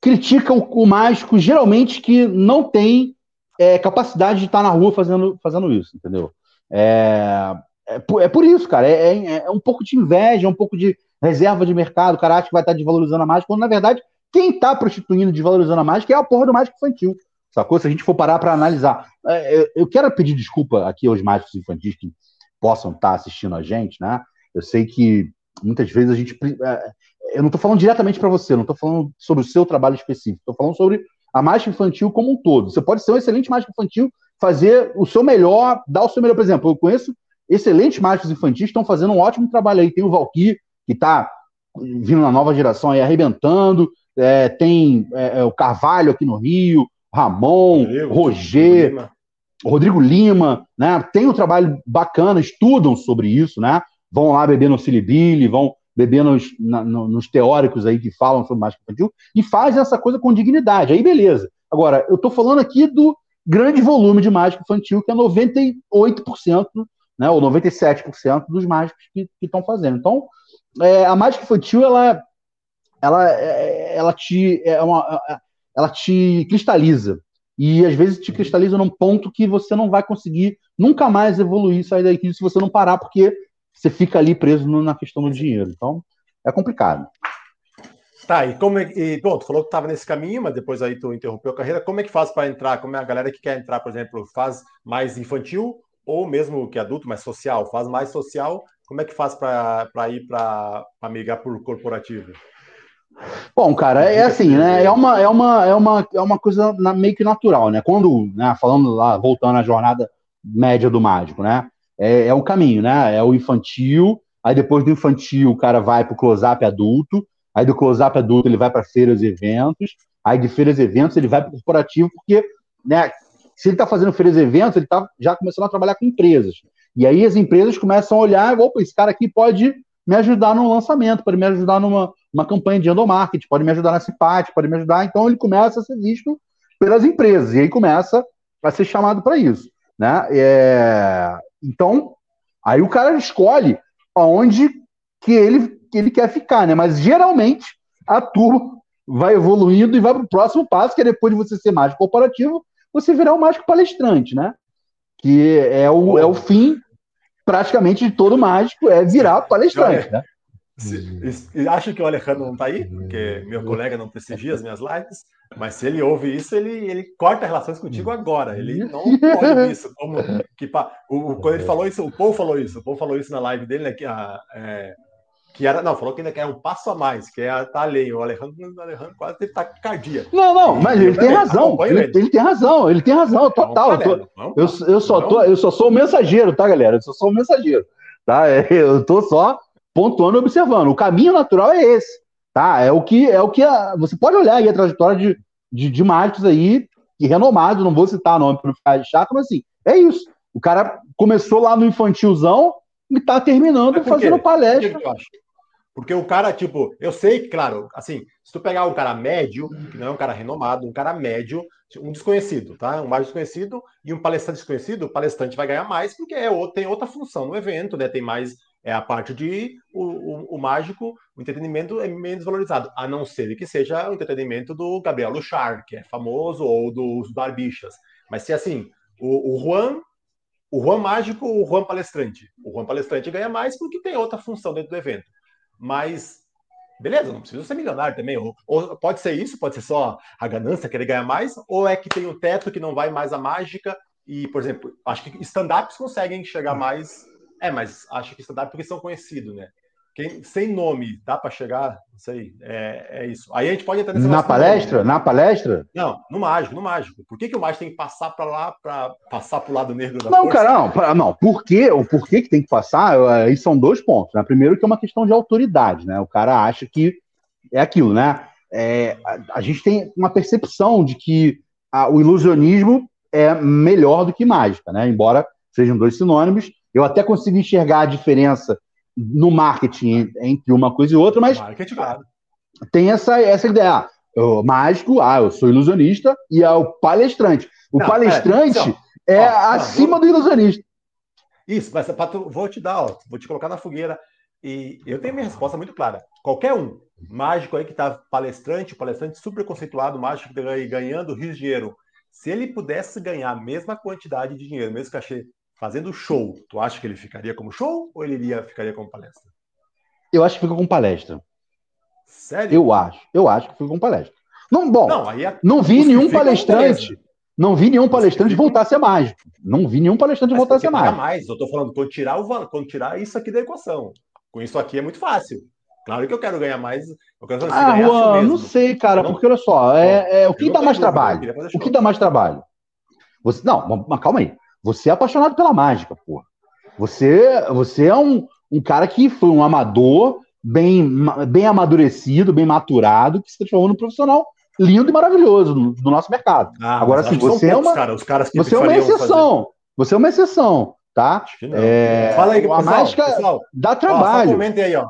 critica o, o, mágico geralmente que não tem é, capacidade de estar na rua fazendo, fazendo isso, entendeu? É, é, por, é por isso, cara. É, é, é, um pouco de inveja, é um pouco de reserva de mercado. O cara acha que vai estar desvalorizando a mágica, quando na verdade quem está prostituindo, desvalorizando a mágica é a porra do mágico infantil. Sacou? Se a gente for parar para analisar. É, eu quero pedir desculpa aqui aos mágicos infantis que possam estar tá assistindo a gente, né? Eu sei que muitas vezes a gente. É, eu não estou falando diretamente para você, não estou falando sobre o seu trabalho específico, estou falando sobre a mágica infantil como um todo. Você pode ser um excelente mágico infantil, fazer o seu melhor, dar o seu melhor. Por exemplo, eu conheço excelentes mágicos infantis estão fazendo um ótimo trabalho aí. Tem o Valkyrie, que está vindo na nova geração aí arrebentando. É, tem é, é, o Carvalho aqui no Rio, Ramon, Rodrigo, Roger, Lima. Rodrigo Lima, né? Tem um trabalho bacana, estudam sobre isso, né? Vão lá beber no Silibili, vão beber nos, na, nos teóricos aí que falam sobre mágica infantil e fazem essa coisa com dignidade. Aí beleza. Agora, eu estou falando aqui do grande volume de mágica infantil, que é 98%, né, ou 97% dos mágicos que estão fazendo. Então, é, a mágica infantil, ela, ela, é, ela, te, é uma, ela te cristaliza. E às vezes te cristaliza num ponto que você não vai conseguir nunca mais evoluir, sair daqui se você não parar, porque você fica ali preso na questão do dinheiro. Então, é complicado. Tá, e como é, e, bom, tu falou que estava nesse caminho, mas depois aí tu interrompeu a carreira. Como é que faz para entrar? Como é a galera que quer entrar, por exemplo, faz mais infantil ou mesmo que adulto, mas social, faz mais social? Como é que faz para ir para migrar por corporativo? Bom, cara, é assim, né? É uma, é uma, é uma, é uma coisa meio que natural, né? Quando, né, falando lá, voltando à jornada média do mágico, né? é, é um caminho, né? É o infantil, aí depois do infantil o cara vai para o close-up adulto, aí do close-up adulto ele vai para feiras e eventos, aí de feiras e eventos ele vai para o corporativo, porque né, se ele está fazendo feiras e eventos, ele está já começando a trabalhar com empresas. E aí as empresas começam a olhar, opa, esse cara aqui pode me ajudar no lançamento, pode me ajudar numa uma campanha de endomarketing, pode me ajudar na CIPAT, pode me ajudar. Então ele começa a ser visto pelas empresas, e aí começa a ser chamado para isso. Né? É... Então, aí o cara escolhe aonde que ele, que ele quer ficar, né? Mas geralmente a turma vai evoluindo e vai para o próximo passo, que é depois de você ser mágico corporativo, você virar um mágico palestrante, né? Que é o, é o fim praticamente de todo mágico, é virar palestrante, né? Acho que o Alejandro não está aí, porque meu colega não prestigia as minhas lives, mas se ele ouve isso, ele, ele corta relações contigo agora. Ele não pode isso. Como, que, o, quando ele falou isso, o Paul falou isso, o Paul falou isso na live dele, né, que, a, é, que era, não, falou que ainda quer um passo a mais, que é tá alheio. O Alejandro, o Alejandro quase teve taquicardia. Não, não, mas ele, tem razão. Ele, ele, tem razão, ele tem razão, total. Eu, tô, eu, eu, só tô, eu só sou o mensageiro, tá, galera? Eu só sou o mensageiro. Tá? (laughs) Eu tô só pontuando e observando. O caminho natural é esse, tá? É o que é o que a, você pode olhar aí a trajetória de, de, de mágicos aí que renomados, não vou citar nome para não ficar chato, mas assim, é isso. O cara começou lá no infantilzão e tá terminando fazendo palestra. Por que porque o cara, tipo, eu sei, claro, assim, se tu pegar um cara médio, que não é um cara renomado, um cara médio, um desconhecido, tá? Um mais desconhecido e um palestrante desconhecido, o palestrante vai ganhar mais porque é, tem outra função no evento, né? Tem mais é a parte de o, o, o, mágico, o entretenimento é menos valorizado, a não ser que seja o entretenimento do Gabriel Luchar, que é famoso, ou dos Barbichas. Mas se assim, o, o Juan, o Juan mágico, o Juan palestrante. O Juan palestrante ganha mais porque tem outra função dentro do evento. Mas beleza, não precisa ser milionário também. Ou, ou, pode ser isso, pode ser só a ganância, querer ganhar mais, ou é que tem um teto que não vai mais a mágica. E, por exemplo, acho que stand-ups conseguem chegar mais é, mas acho que stand-up porque são conhecidos, né? Quem, sem nome, dá para chegar? Não sei, é, é, isso. Aí a gente pode entrar nessa Na palestra? Nome, né? Na palestra? Não, no mágico, no mágico. Por que, que o mágico tem que passar para lá, para passar para o lado negro da Não, força? cara, não. Pra, não. Por quê? O porquê que tem que passar? Aí são dois pontos. Né? Primeiro que é uma questão de autoridade, né? O cara acha que é aquilo, né? É, a, a, gente tem uma percepção de que a, o ilusionismo é melhor do que mágica, né? Embora sejam dois sinônimos, eu até consigo enxergar a diferença no marketing entre uma coisa e outra, mas marketing, claro. tem essa, essa ideia. Ah, o mágico, ah, eu sou ilusionista, e é o palestrante. O não, palestrante é, é ó, acima não, vou... do ilusionista. Isso, mas tu, vou te dar, ó, vou te colocar na fogueira. E eu tenho minha resposta muito clara. Qualquer um, mágico aí que está palestrante, palestrante super conceituado, mágico tá ganhando rios de dinheiro, se ele pudesse ganhar a mesma quantidade de dinheiro, mesmo cachê fazendo show, tu acha que ele ficaria como show ou ele iria, ficaria como palestra? Eu acho que fica com palestra. Sério? Eu acho. Eu acho que fica com palestra. Não, bom, não, é... não vi nenhum palestrante. Não vi nenhum palestrante voltar a ser mágico. Não vi nenhum palestrante voltar a ser mágico. mais, eu tô falando, quando tirar, o, quando tirar isso aqui da equação. Com isso aqui é muito fácil. Claro que eu quero ganhar mais. Eu quero ah, Juan, não sei, cara, não, porque olha só, é, é o que dá mais trabalho? O que dá mais trabalho? Você, não, mas calma aí. Você é apaixonado pela mágica, porra. Você, você é um, um cara que foi um amador bem, bem amadurecido, bem maturado, que se transformou num profissional lindo e maravilhoso do, do nosso mercado. Ah, Agora, sim, você é uma, cara, os caras que você é uma exceção. Fazer. Você é uma exceção, tá? É, Fala aí, pessoal, a mágica pessoal, dá trabalho. Ó, comente aí, ó.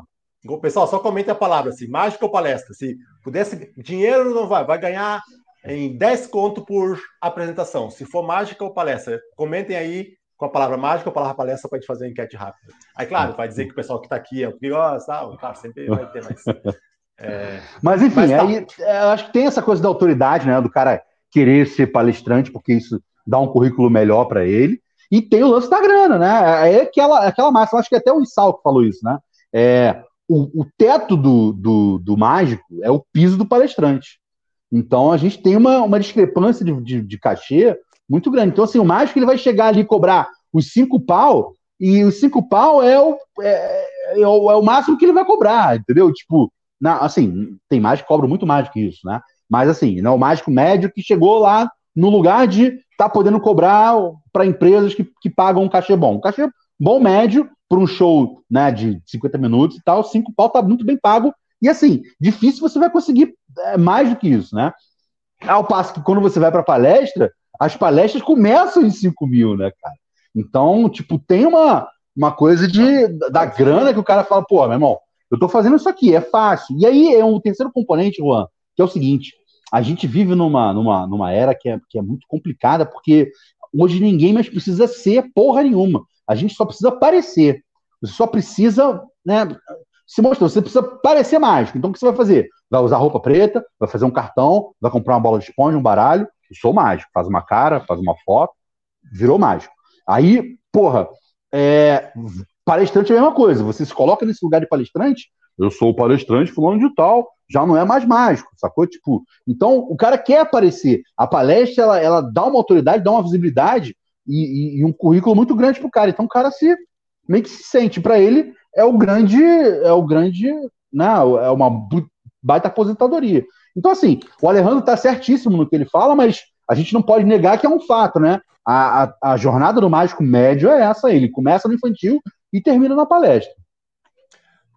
Pessoal, só comente a palavra assim, mágica ou palestra. Se pudesse, dinheiro não vai, vai ganhar em 10 conto por apresentação. Se for mágica ou palestra, comentem aí com a palavra mágica ou a palavra palestra para a gente fazer uma enquete rápida. Aí, claro, vai dizer que o pessoal que está aqui é o que gosta, claro, sempre vai ter mais. (laughs) É... Mas, enfim, Mas tá... aí, é, eu acho que tem essa coisa da autoridade, né? Do cara querer ser palestrante, porque isso dá um currículo melhor para ele. E tem o lance da grana, né? É aquela, aquela máxima, acho que até o Insal que falou isso, né? É, o, o teto do, do, do, mágico é o piso do palestrante. Então a gente tem uma, uma discrepância de, de, de cachê muito grande. Então, assim, o mágico ele vai chegar ali e cobrar os cinco pau, e os cinco pau é o, é, é, o, é o máximo que ele vai cobrar, entendeu? Tipo, na, assim, tem mágico que cobra muito mais do que isso, né? Mas assim, né, o mágico médio que chegou lá no lugar de tá podendo cobrar para empresas que, que pagam um cachê bom. Um cachê bom médio para um show né, de 50 minutos e tal, cinco pau tá muito bem pago. E assim, difícil você vai conseguir é, mais do que isso, né? Ao passo que quando você vai para palestra, as palestras começam em 5 mil, né, cara? Então, tipo, tem uma, uma coisa de, da grana que o cara fala, pô, meu irmão, eu tô fazendo isso aqui, é fácil. E aí é um terceiro componente, Juan, que é o seguinte: a gente vive numa, numa, numa era que é, que é muito complicada, porque hoje ninguém mais precisa ser porra nenhuma. A gente só precisa parecer. Você só precisa né, se mostrar. Você precisa parecer mágico. Então, o que você vai fazer? Vai usar roupa preta, vai fazer um cartão, vai comprar uma bola de esponja, um baralho, eu sou mágico. Faz uma cara, faz uma foto, virou mágico. Aí, porra, é, palestrante é a mesma coisa. Você se coloca nesse lugar de palestrante, eu sou o palestrante fulano de tal, já não é mais mágico, sacou? Tipo, então o cara quer aparecer. A palestra, ela, ela dá uma autoridade, dá uma visibilidade e, e, e um currículo muito grande pro cara. Então o cara se meio que se sente para ele é o grande é o grande, né, é uma baita aposentadoria. Então, assim, o Alejandro está certíssimo no que ele fala, mas a gente não pode negar que é um fato, né? A, a, a jornada do mágico médio é essa, ele começa no infantil e termina na palestra.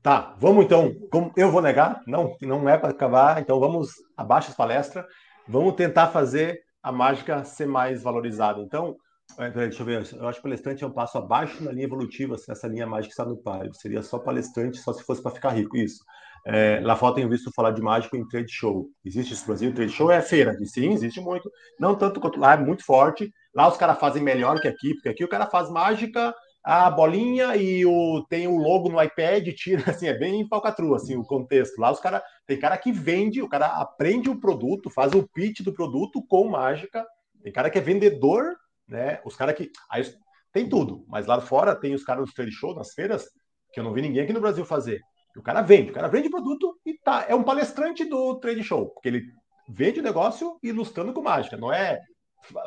Tá, vamos então. Como eu vou negar? Não, não é para acabar. Então vamos abaixo as palestras. Vamos tentar fazer a mágica ser mais valorizada. Então, é, deixa eu ver. Eu acho que palestrante é um passo abaixo na linha evolutiva, essa linha mágica está no páreo. Seria só palestrante, só se fosse para ficar rico. Isso. É, lá fora tenho visto falar de mágico em trade show. Existe isso no Brasil? Trade show é feira. Sim, existe muito. Não tanto quanto lá, é muito forte. Lá os caras fazem melhor que aqui, porque aqui o cara faz mágica, a bolinha e o, tem o logo no iPad, tira, (laughs) assim, é bem falcatrua, assim, o contexto. Lá os caras, tem cara que vende, o cara aprende o produto, faz o pitch do produto com mágica. Tem cara que é vendedor, né? Os caras que. Aí tem tudo, mas lá fora tem os caras do trade show, nas feiras, que eu não vi ninguém aqui no Brasil fazer. O cara vende, o cara vende produto e tá. É um palestrante do trade show, porque ele vende o negócio ilustrando com mágica. Não é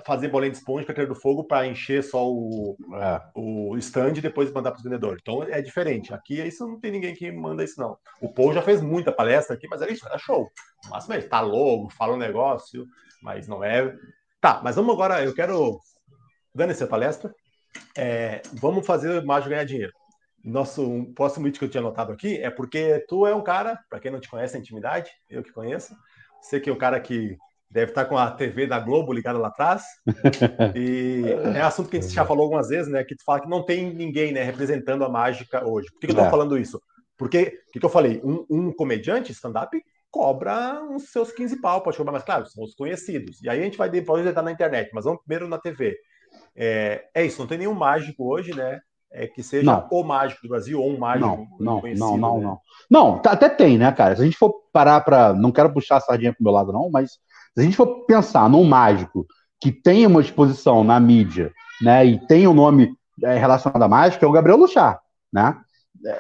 fazer bolinha de esponja, cadeira do fogo para encher só o, é. o stand e depois mandar para os vendedores. Então é diferente. Aqui isso não tem ninguém que manda isso, não. O Paul já fez muita palestra aqui, mas era isso, era show. Mas mesmo, tá logo, fala um negócio, mas não é. Tá, mas vamos agora, eu quero. Dando essa palestra, é, vamos fazer mágica ganhar dinheiro nosso um próximo vídeo que eu tinha anotado aqui é porque tu é um cara, para quem não te conhece a intimidade, eu que conheço, você que é o cara que deve estar com a TV da Globo ligada lá atrás. (laughs) E é assunto que a gente já falou algumas vezes, né? Que tu fala que não tem ninguém, né, representando a mágica hoje. Por que, que eu tô é. falando isso? Porque, o que, que eu falei? Um, um comediante stand-up cobra uns seus 15 pau, pode cobrar, mas claro, são os conhecidos. E aí a gente vai depois estar na internet, mas vamos primeiro na TV. É, é isso, não tem nenhum mágico hoje, né? é, que seja não. o mágico do Brasil ou um mágico não, não, Não, não, né? não. Não, tá, até tem, né, cara? Se a gente for parar para. Não quero puxar a sardinha pro meu lado, não, mas se a gente for pensar num mágico que tem uma exposição na mídia, né, e tem o um nome é, relacionado à mágica, é o Gabriel Luchar, né?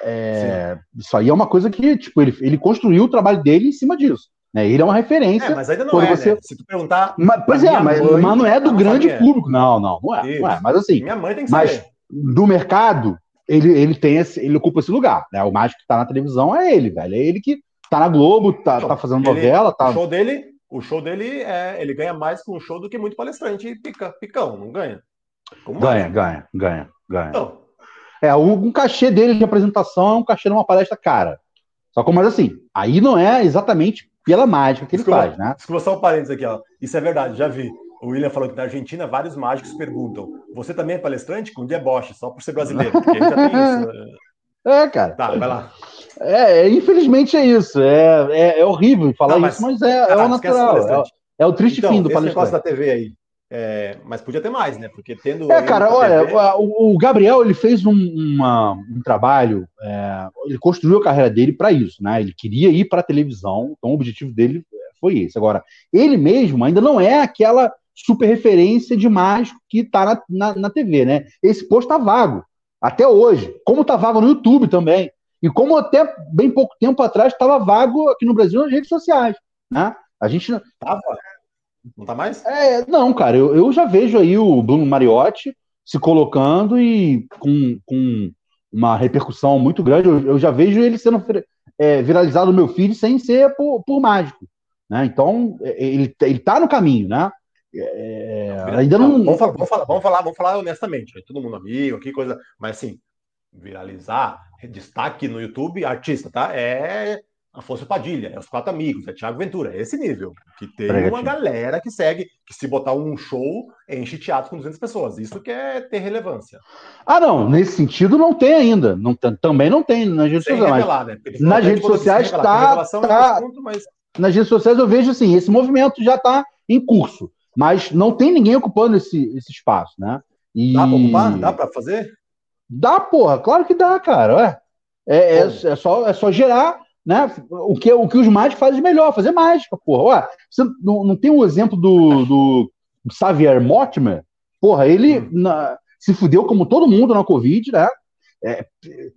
É, isso aí é uma coisa que, tipo, ele, ele construiu o trabalho dele em cima disso. Né? Ele é uma referência. É, mas ainda não é, você... Né? Se tu perguntar. Mas, pois é, mas, mãe, mas, não é do grande público. Não, não, não é, não é. Mas assim. Minha mãe tem que mas, saber do mercado, ele, ele tem esse, ele ocupa esse lugar, né? O mágico que tá na televisão é ele, velho. É ele que tá na Globo, tá, então, tá fazendo ele, novela, tá. O show dele, o show dele é, ele ganha mais com um show do que muito palestrante e pica, picão, não ganha? Como ganha, ganha, ganha, ganha. Então. É, um cachê dele de apresentação é um cachê de uma palestra cara. Só que, mas assim, aí não é exatamente pela mágica que ele desculpa, faz, né? Desculpa só um parênteses aqui, ó. Isso é verdade, já vi. O William falou que na Argentina vários mágicos perguntam: você também é palestrante? Com deboche, só por ser brasileiro, porque já tem isso. Né? (laughs) É, cara. Tá, vai lá. É, é, infelizmente é isso. É, é, é horrível falar mas, isso, mas é, é o natural. É, é, o triste então, fim do palestrante. negócio da TV aí. É, mas podia ter mais, né? Porque tendo. É, cara, olha, TV... o, Gabriel ele fez um, uma, um trabalho, é, ele construiu a carreira dele para isso, né? Ele queria ir para a televisão, então o objetivo dele foi esse. Agora, ele mesmo ainda não é aquela super referência de mágico que está na, na, na, TV, né? Esse posto tá vago, até hoje. Como tá vago no YouTube também. E como até bem pouco tempo atrás estava vago aqui no Brasil nas redes sociais, né? A gente. Tava. Não tá mais? É, não, cara, eu, eu já vejo aí o Bruno Mariotti se colocando e com, com uma repercussão muito grande. Eu, eu já vejo ele sendo é, viralizado no meu feed sem ser por, por mágico. Né? Então, é, ele, ele tá no caminho, né? É, ainda não. Vamos falar, vamos falar, vamos falar, vamos falar honestamente. Todo mundo amigo, que coisa. Mas assim, viralizar, destaque no YouTube, artista, tá? É Afonso Padilha, é os quatro amigos, é Thiago Ventura, é esse nível. Que tem uma galera que segue, que se botar um show, enche teatro com 200 pessoas. Isso que é ter relevância. Ah, não, nesse sentido não tem ainda. Não, também não tem nas redes sem sociais. Revelar, né? Nas redes sociais está. Tá, é mas... Nas redes sociais eu vejo assim, esse movimento já está em curso, mas não tem ninguém ocupando esse, esse espaço, né? E... Dá para ocupar? Dá para fazer? Dá, porra, claro que dá, cara. É, é, é, só, é só gerar né? O que, o que os mágicos fazem melhor, fazer mágica, porra. Ué, você não, não tem o um exemplo do, do Xavier Mortimer? Porra, ele hum. na, se fudeu como todo mundo na Covid, né? É,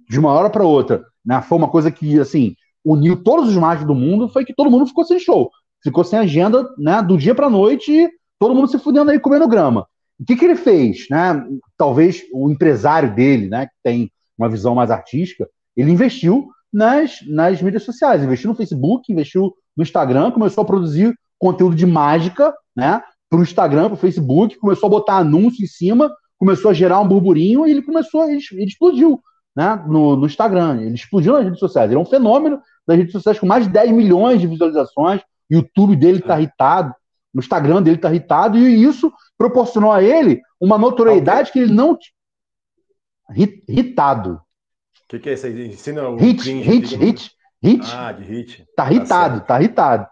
de uma hora para outra. Né? Foi uma coisa que, assim, uniu todos os mágicos do mundo, foi que todo mundo ficou sem show. Ficou sem agenda, né? Do dia pra noite, e todo mundo se fudendo aí comendo grama. O que, que ele fez, né? Talvez o empresário dele, né? Que tem uma visão mais artística, ele investiu nas, nas mídias sociais. Investiu no Facebook, investiu no Instagram, começou a produzir conteúdo de mágica, né? Para o Instagram, para o Facebook, começou a botar anúncio em cima, começou a gerar um burburinho e ele começou, ele, ele explodiu, né? No, no, Instagram, ele explodiu nas redes sociais. Ele é um fenômeno das redes sociais com mais de 10 milhões de visualizações. O YouTube dele está irritado, no Instagram dele está irritado, e isso proporcionou a ele uma notoriedade que ele não. Irritado. O que, que é isso aí? Ensina o hit, cringe, hit, hit, hit. Ah, de hit. Tá, tá irritado, tá irritado.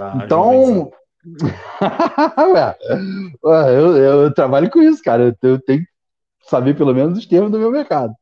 Ah, então. (laughs) eu, eu, trabalho com isso, cara. Eu, eu, tenho que saber pelo menos os termos do meu mercado.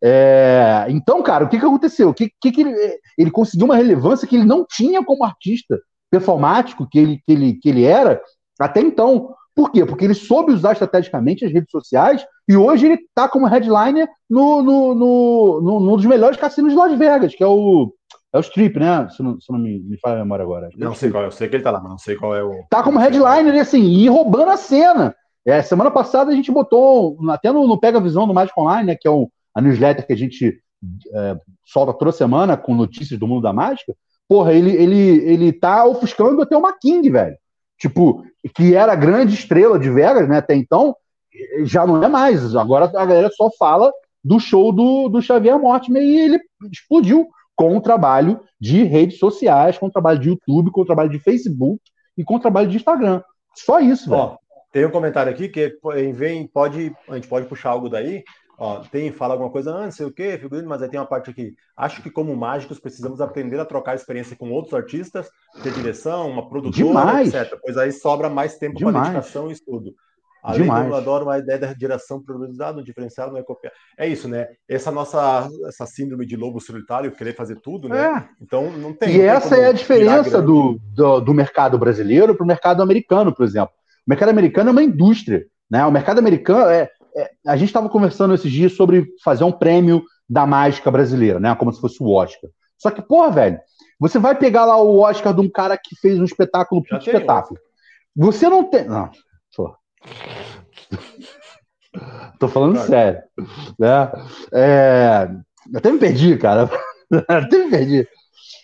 É, então, cara, o que, que aconteceu? O que, que, que ele, ele conseguiu uma relevância que ele não tinha como artista performático que ele, que ele, que ele era até então. Por quê? Porque ele soube usar estrategicamente as redes sociais e hoje ele está como headliner no, no, no, no, no dos melhores cassinos de Las Vegas, que é o, é o Strip, né? Se não, se não me, me fala a memória agora. Não sei qual é, eu sei que ele tá lá, mas não sei qual é o. Tá como headliner, assim, e roubando a cena. É, semana passada a gente botou, até no, no Pega Visão do Magic Online, né? Que é o, a newsletter que a gente é, solta toda semana com notícias do mundo da mágica. Porra, ele, ele, ele tá ofuscando até uma King, velho tipo, que era a grande estrela de Vegas, né, até então, já não é mais. Agora a galera só fala do show do, do Xavier Mortimer e ele explodiu com o trabalho de redes sociais, com o trabalho de YouTube, com o trabalho de Facebook e com o trabalho de Instagram. Só isso, velho. Tem um comentário aqui que vem, pode, a gente pode puxar algo daí, Ó, tem, fala alguma coisa, ah, não sei o quê, figurino, mas aí tem uma parte aqui. Acho que como mágicos precisamos aprender a trocar experiência com outros artistas, ter direção, uma produtora, Demais. etc. Pois aí sobra mais tempo para dedicação e estudo. Além Demais. eu adoro a ideia da direção priorizada, um diferenciado, não é copiar. É isso, né? Essa nossa essa síndrome de lobo solitário, querer fazer tudo, né? É. Então não tem. E não essa é a diferença do, do, do mercado brasileiro para o mercado americano, por exemplo. O mercado americano é uma indústria. Né? O mercado americano é, a gente estava conversando esses dias sobre fazer um prêmio da mágica brasileira, né? Como se fosse o Oscar. Só que, porra, velho, você vai pegar lá o Oscar de um cara que fez um espetáculo, um espetáculo. Você não tem. Não, porra. Tô falando claro. sério. Né? É... Até me perdi, cara. (laughs) até me perdi.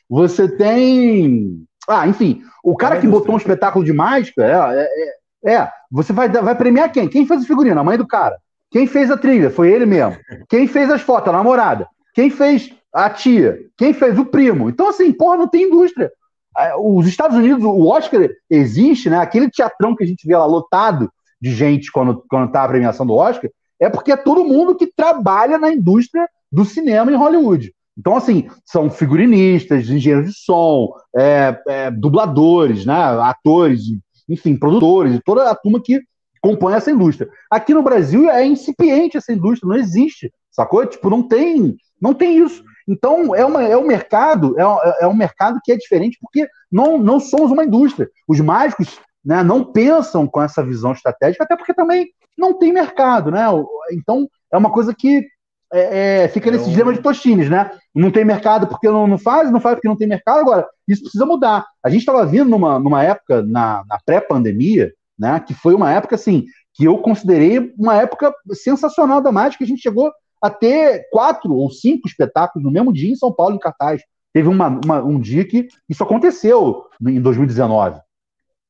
Você tem. Ah, enfim, o cara que botou um espetáculo de mágica é, é, é, você vai, vai premiar quem? Quem fez o figurino? A mãe do cara. Quem fez a trilha? Foi ele mesmo. Quem fez as fotos? A namorada. Quem fez a tia? Quem fez o primo? Então, assim, porra, não tem indústria. Os Estados Unidos, o Oscar existe, né? Aquele teatrão que a gente vê lá lotado de gente quando, quando tá a premiação do Oscar, é porque é todo mundo que trabalha na indústria do cinema em Hollywood. Então, assim, são figurinistas, engenheiros de som, é, é, dubladores, né, atores, enfim, produtores, e toda a turma que compõe essa indústria. Aqui no Brasil é incipiente essa indústria, não existe, sacou? Tipo, não tem, não tem isso. Então, é, uma, é um mercado, é, é um mercado que é diferente porque não, não somos uma indústria. Os mágicos né, não pensam com essa visão estratégica, até porque também não tem mercado, né? Então, é uma coisa que é, é, fica nesse é dilema de Tostines, né? Não tem mercado porque não, não faz, não faz porque não tem mercado. Agora, isso precisa mudar. A gente estava vindo numa, numa época, na, na pré-pandemia, né? Que foi uma época, assim, que eu considerei uma época sensacional da mágica. A gente chegou a ter quatro ou cinco espetáculos no mesmo dia em São Paulo, em cartaz. Teve uma, uma, um dia que isso aconteceu em 2019.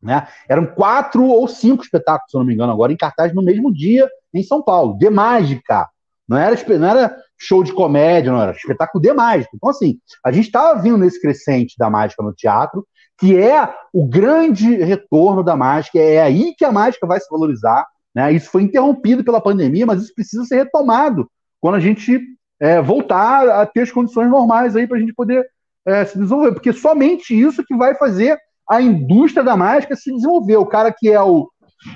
Né? Eram quatro ou cinco espetáculos, se eu não me engano, agora em cartaz no mesmo dia em São Paulo, de mágica. Não era, não era show de comédia, não era espetáculo de mágica. Então, assim, a gente estava vindo nesse crescente da mágica no teatro, que é o grande retorno da mágica, é aí que a mágica vai se valorizar. Né? Isso foi interrompido pela pandemia, mas isso precisa ser retomado quando a gente é, voltar a ter as condições normais aí para a gente poder é, se desenvolver, porque somente isso que vai fazer a indústria da mágica se desenvolver. O cara que é o,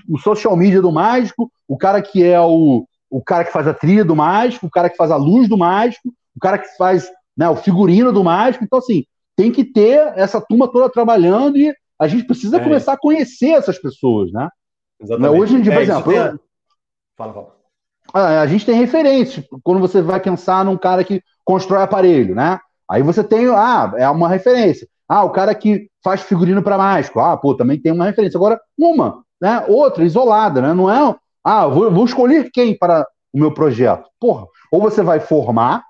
o social media do mágico, o cara que é o, o cara que faz a trilha do mágico, o cara que faz a luz do mágico, o cara que faz né, o figurino do mágico. Então, assim, tem que ter essa turma toda trabalhando e a gente precisa é. começar a conhecer essas pessoas, né? Exatamente. Hoje em dia, por é, exemplo. Eu... Fala, fala. Ah, a gente tem referências. Quando você vai pensar num cara que constrói aparelho, né? Aí você tem, ah, é uma referência. Ah, o cara que faz figurino para mágico. Ah, pô, também tem uma referência. Agora, uma, né? Outra, isolada, né? Não é ah, vou, vou escolher quem para o meu projeto. Porra, ou você vai formar,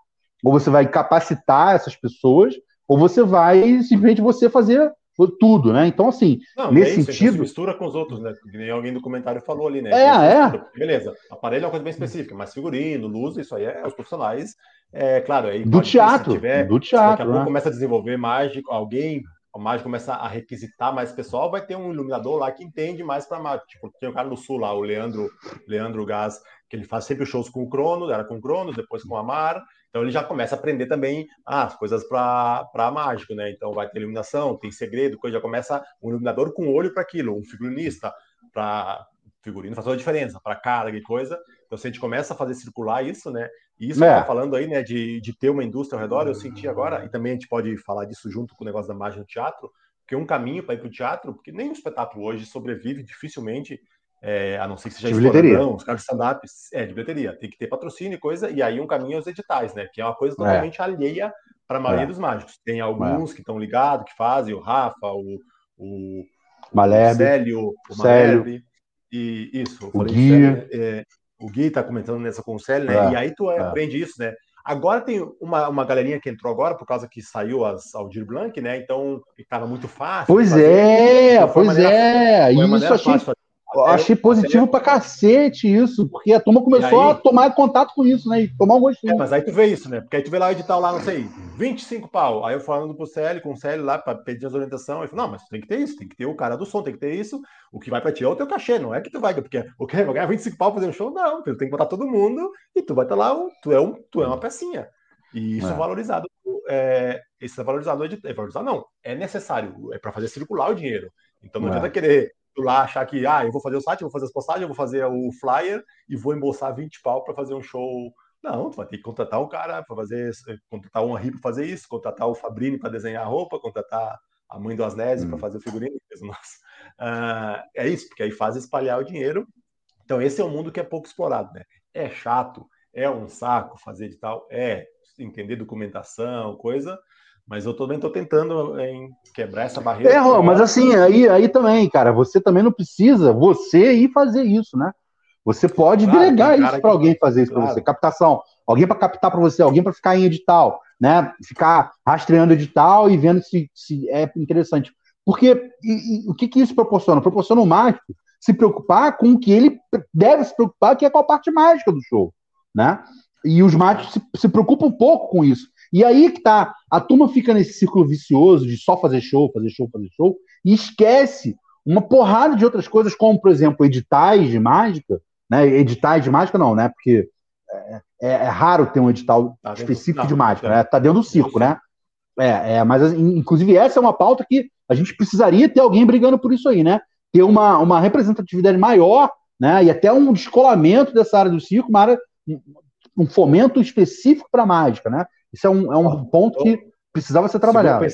ou você vai capacitar essas pessoas, ou você vai simplesmente você fazer tudo, né? Então, assim, não, nesse é sentido. mistura com os outros, né? Nem alguém do comentário falou ali, né? É, é. Beleza, aparelho é uma coisa bem específica, mas figurino, luz, isso aí é os profissionais. É claro, aí do teatro. Tiver, do teatro. Daqui a pouco né? começa a desenvolver mágico, alguém a mágica começa a requisitar mais pessoal, vai ter um iluminador lá que entende mais para mágica. Tipo, tem o cara no sul lá, o Leandro, Leandro Gás, que ele faz sempre shows com o Cronos, era com o Cronos, depois com a Mar. Então ele já começa a aprender também ah, as coisas para mágico, né? Então vai ter iluminação, tem segredo, coisa, já começa um iluminador com olho para aquilo, um figurinista para figurino faz toda a diferença, para carga e coisa. Então, se a gente começa a fazer circular isso, né? E isso é. que tá falando aí, né, de, de ter uma indústria ao redor, eu senti agora, e também a gente pode falar disso junto com o negócio da mágica no teatro, porque um caminho para ir para o teatro, porque nem o espetáculo hoje sobrevive dificilmente, é, a não ser que seja exploração, os caras de stand-up, é, de bilheteria, tem que ter patrocínio e coisa, e aí um caminho é os editais, né, que é uma coisa é. totalmente é. alheia para a maioria é. dos mágicos. Tem alguns que estão ligados, que fazem, o Rafa, o, o, Malherbe, o Célio, o Malherbe, e isso, o Gui. É, o Gui tá comentando nessa conselho, né? É, e aí tu é. aprende isso, né? Agora tem uma, uma galerinha que entrou agora, por causa que saiu as Aldir Blanc, né? Então estava muito fácil. Pois fazer, é, pois é. Isso achei, eu achei positivo pra cacete isso, porque a turma começou aí, a tomar contato com isso, né? E tomar um gostinho. É, mas aí tu vê isso, né? Porque aí tu vê lá o edital lá, não sei, 25 pau. Aí eu falando pro Célio, com o Célio lá, para pedir as orientações, ele falou, não, mas tem que ter isso, tem que ter o cara do som, tem que ter isso. O que vai pra ti é o teu cachê, não é que tu vai, porque o que vai ganhar 25 pau pra fazer um show? Não, tu tem que botar todo mundo e tu vai estar lá, tu é, um, tu é uma pecinha. E isso é, valorizado, é, isso é valorizado, é valorizado não, é necessário, é para fazer circular o dinheiro. Então não é. adianta querer lá achar que, ah, eu vou fazer o site, eu vou fazer as postagens, eu vou fazer o flyer e vou embolsar 20 pau para fazer um show. Não, tu vai ter que contratar um cara para fazer, contratar um Henri para fazer isso, contratar o Fabrini para desenhar a roupa, contratar a mãe do Asnésio hum. para fazer o figurino. (laughs) Uh, é isso, porque aí faz espalhar o dinheiro. Então, esse é um mundo que é pouco explorado, né? É chato, é um saco fazer de tal, é entender documentação, coisa, mas eu também estou tentando em quebrar essa barreira. É, mas assim, aí, aí também, cara, você também não precisa você ir fazer isso, né? Você pode claro, delegar isso para alguém fazer isso claro. para você. Captação. Alguém para captar para você, alguém para ficar em edital, né? Ficar rastreando edital e vendo se, se é interessante. Porque e, e, o que, que isso proporciona? Proporciona o mágico se preocupar com o que ele deve se preocupar, que é com a parte mágica do show, né? E os mágicos se, se preocupam um pouco com isso. E aí que tá, a turma fica nesse círculo vicioso de só fazer show, fazer show, fazer show, e esquece uma porrada de outras coisas, como, por exemplo, editais de mágica, né? Editais de mágica não, né? Porque é, é, é raro ter um edital tá específico não, de mágica, né? Tá dentro do circo, né? É, é, mas inclusive essa é uma pauta que a gente precisaria ter alguém brigando por isso aí, né? Ter uma, uma representatividade maior, né? E até um descolamento dessa área do circo, uma área, um fomento específico para mágica, né? Isso é um, é um ponto que precisava ser trabalhado.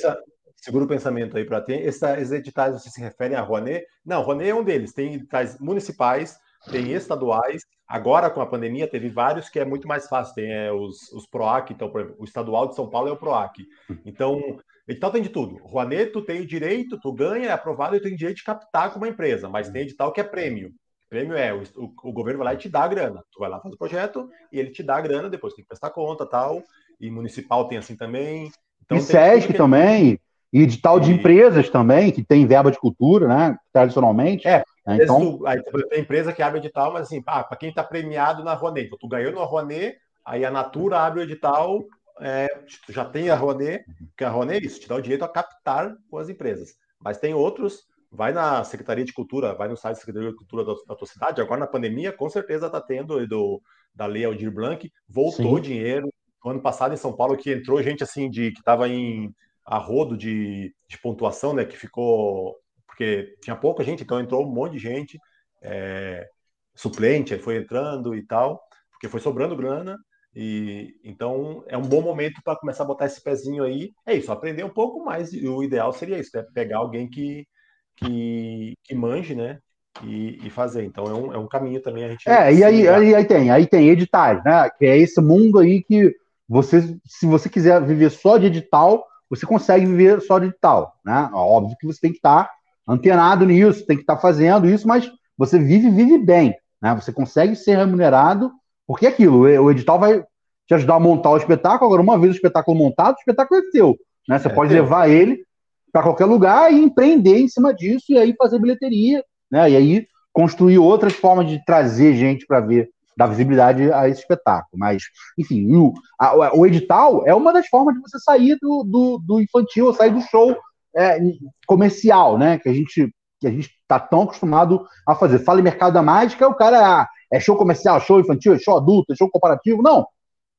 Segura o pensamento aí para ter. Esses editais, você se refere a Rouanet? Não, Rouanet é um deles. Tem editais municipais, tem estaduais. Agora, com a pandemia, teve vários que é muito mais fácil. Tem é, os, os PROAC, então, por exemplo, o estadual de São Paulo é o PROAC. Então, edital tem de tudo. Rouanet, tu tem o direito, tu ganha, é aprovado e tem direito de captar com uma empresa, mas tem edital que é prêmio. Prêmio é, o, o, governo vai lá e te dá a grana. Tu vai lá fazer o projeto e ele te dá a grana, depois tem que prestar conta tal e municipal tem assim também. Então, e SESC também, e edital de empresas também, que tem verba de cultura, né? Tradicionalmente. É, né? então... aí, tem empresa que abre edital, mas assim, ah, para quem está premiado na Rouanet, então tu ganhou no Rouanet, aí a Natura abre o edital, é, tu já tem a Rouanet, que a Rouanet é isso, te dá o direito a captar com as empresas. Mas tem outros, vai na Secretaria de Cultura, vai no site da Secretaria de Cultura da, da tua cidade, agora na pandemia, com certeza está tendo do, da Lei Aldir Blanc, voltou Sim. dinheiro, no ano passado em São Paulo que entrou gente assim de que estava em arrodo de, de pontuação, né? Que ficou porque tinha pouca gente, então entrou um monte de gente é, suplente, aí foi entrando e tal, porque foi sobrando grana. E então é um bom momento para começar a botar esse pezinho aí. É isso, aprender um pouco mais. O ideal seria isso, né? Pegar alguém que, que, que manje, né? E, e, fazer. Então é um, é um caminho também a gente. É, e aí, aí, aí, tem, aí tem editais, né? Que é esse mundo aí que você, se você quiser viver só de edital, você consegue viver só de edital, né? Óbvio que você tem que estar tá antenado nisso, tem que estar tá fazendo isso, mas você vive, vive bem, né? Você consegue ser remunerado, porque é aquilo, o edital vai te ajudar a montar o espetáculo, agora uma vez o espetáculo montado, o espetáculo é teu, né? Você é pode teu. levar ele para qualquer lugar e empreender em cima disso e aí fazer bilheteria, né? E aí construir outras formas de trazer gente para ver dar visibilidade a esse espetáculo. Mas, enfim, o, a, o edital é uma das formas de você sair do, do, do infantil, sair do show é, comercial, né? Que a gente que a gente está tão acostumado a fazer. Fala em mercado da mágica, o cara é, é show comercial, show infantil, é show adulto, é show comparativo. Não.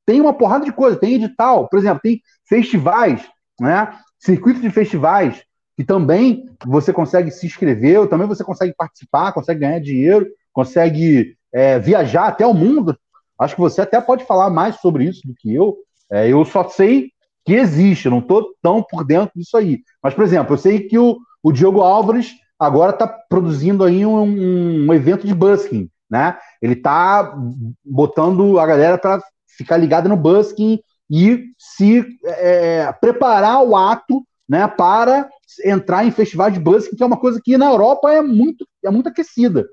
Tem uma porrada de coisa, tem edital, por exemplo, tem festivais, né? Circuito de festivais, que também você consegue se inscrever, também você consegue participar, consegue ganhar dinheiro, consegue é, viajar até o mundo. Acho que você até pode falar mais sobre isso do que eu. É, eu só sei que existe, não estou tão por dentro disso aí. Mas, por exemplo, eu sei que o, o Diogo Álvares agora está produzindo aí um, um, evento de busking, né? Ele está botando a galera para ficar ligada no busking e se é, preparar o ato né, para entrar em festivais de busking, que é uma coisa que na Europa é muito, é muito aquecida.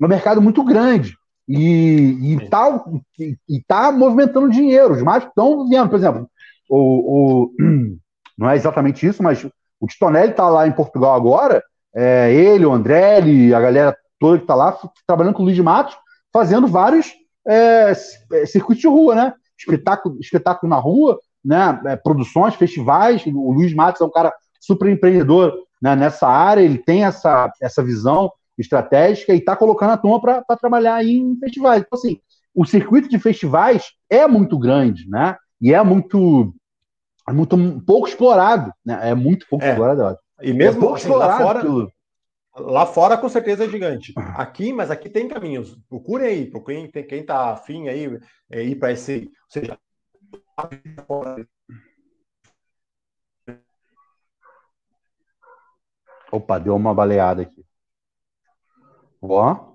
É um mercado muito grande. E, e, tá, e, e tá movimentando dinheiro. Os mais estão vendo, por exemplo, o, o, (clears throat) não é exatamente isso, mas o Titonelli está lá em Portugal agora, é, ele, o Andrelli, a galera toda que está lá, trabalhando com o Luiz Matos, fazendo vários é, é, circuitos de rua, né? Espetáculo, espetáculo na rua, né? É, produções, festivais. O Luiz Matos é um cara super empreendedor né, nessa área, ele tem essa, essa visão estratégica e está colocando a turma para trabalhar aí em festivais. Então, assim, o circuito de festivais é muito grande, né? E é muito, é muito pouco explorado, né? É muito pouco é. explorado. E mesmo é pouco assim, explorado, lá fora, lá fora com certeza é gigante. Aqui, mas aqui tem caminhos. Procurem aí, procurem quem, quem tá afim aí é, ir para esse, ou seja, Opa, deu uma baleada aqui. Ó.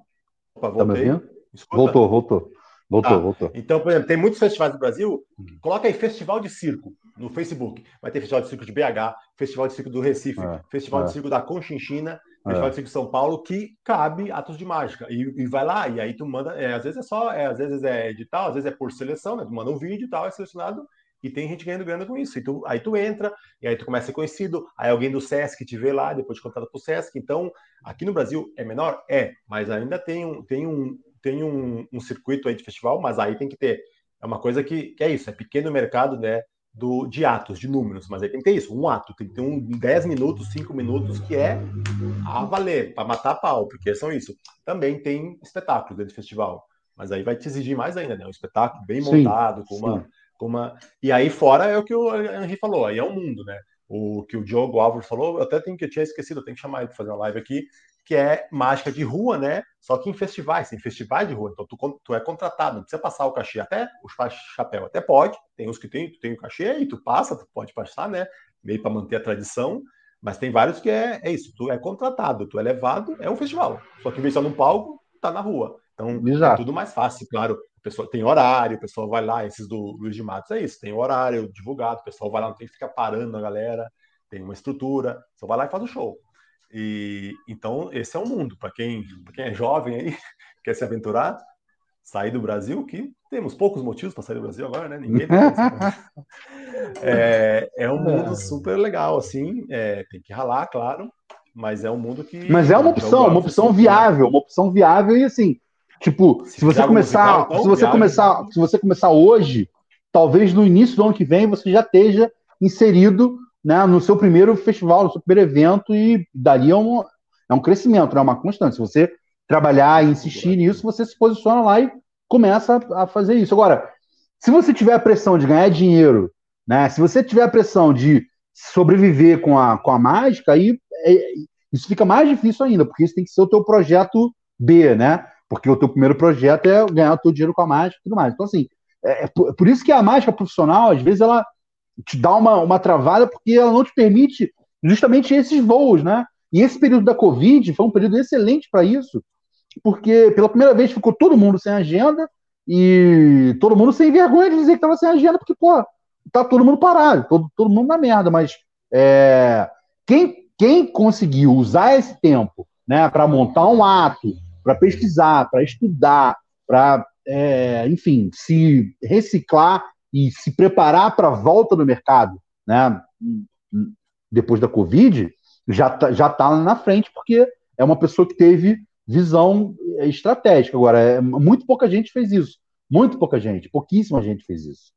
Opa, tá me ouvindo? Voltou, voltou. Voltou, ah, voltou. Então, por exemplo, tem muitos festivais no Brasil. Coloca aí Festival de Circo no Facebook. Vai ter Festival de Circo de BH, Festival de Circo do Recife, é, Festival é. de Circo da Conchinchina. festival é. de circo de São Paulo que cabe atos de mágica. E, e vai lá, e aí tu manda, é, às vezes é só, é, às vezes é edital, às vezes é por seleção, né? Tu manda um vídeo e tal, é selecionado, e tem gente ganhando grana com isso. E tu, aí tu entra, e aí tu começa a ser conhecido, aí alguém do Sesc te vê lá, depois te contrata pro Sesc. Então, aqui no Brasil é menor? É, mas ainda tem um, tem um, tem um, um circuito aí de festival, mas aí tem que ter. É uma coisa que, que é isso, é pequeno mercado, né? do, de atos, de números, mas aí tem que ter isso, um ato, tem que ter um 10 minutos, 5 minutos, que é a valer, para matar pau, porque são isso. Também tem espetáculos dentro do festival, mas aí vai te exigir mais ainda, né? Um espetáculo bem sim, montado, com uma, com uma. E aí fora é o que o Henri falou, aí é o mundo, né? O que o Diogo Álvares falou, eu até tenho que eu tinha esquecido, eu tenho que chamar ele para fazer uma live aqui, que é mágica de rua, né? Só que em festivais, tem festivais de rua, então tu, tu é contratado, não precisa passar o cachê, até os chapéu até pode, tem uns que tem, tu tem o cachê e tu passa, tu pode passar, né? Meio para manter a tradição, mas tem vários que é, é isso, tu é contratado, tu é levado, é um festival. Só que em vez de estar no palco, tá na rua. Então é Exato. é tudo mais fácil, claro. O pessoal tem horário, o pessoal vai lá, esses do Luiz de Matos é isso, tem horário divulgado, o pessoal vai lá, não tem que ficar parando a galera, tem uma estrutura, só vai lá e faz o show. E então esse é o mundo para quem, quem é jovem aí, (laughs) quer se aventurar, sair do Brasil, que temos poucos motivos para sair do Brasil agora, né? Ninguém (laughs) é, é um mundo super legal, assim, é, tem que ralar, claro, mas é um mundo que. Mas é uma opção, uma opção viável, uma opção viável e assim, tipo, se, se você começar, musical, então, se você viável, começar, se você começar hoje, talvez no início do ano que vem você já esteja inserido né, no seu primeiro festival, no seu primeiro evento, e daria um, é um crescimento, é né, uma constante. Se você trabalhar e insistir nisso, você se posiciona lá e começa a, a fazer isso. Agora, se você tiver a pressão de ganhar dinheiro, né, se você tiver a pressão de sobreviver com a, com a mágica, aí é, isso fica mais difícil ainda, porque isso tem que ser o teu projeto B, né? Porque o teu primeiro projeto é ganhar o teu dinheiro com a mágica e tudo mais. Então, assim, é, é por, por, isso que a mágica profissional, às vezes, ela, te dá uma, uma travada porque ela não te permite justamente esses voos, né? E esse período da Covid foi um período excelente para isso, porque pela primeira vez ficou todo mundo sem agenda e todo mundo sem vergonha de dizer que estava sem agenda, porque, pô, tá todo mundo parado, todo, todo mundo na merda, mas é, quem, quem conseguiu usar esse tempo né, para montar um ato, para pesquisar, para estudar, para, é, enfim, se reciclar e se preparar para a volta no mercado, né, depois da Covid, já está já tá na frente, porque é uma pessoa que teve visão estratégica. Agora, é, muito pouca gente fez isso. Muito pouca gente, pouquíssima gente fez isso.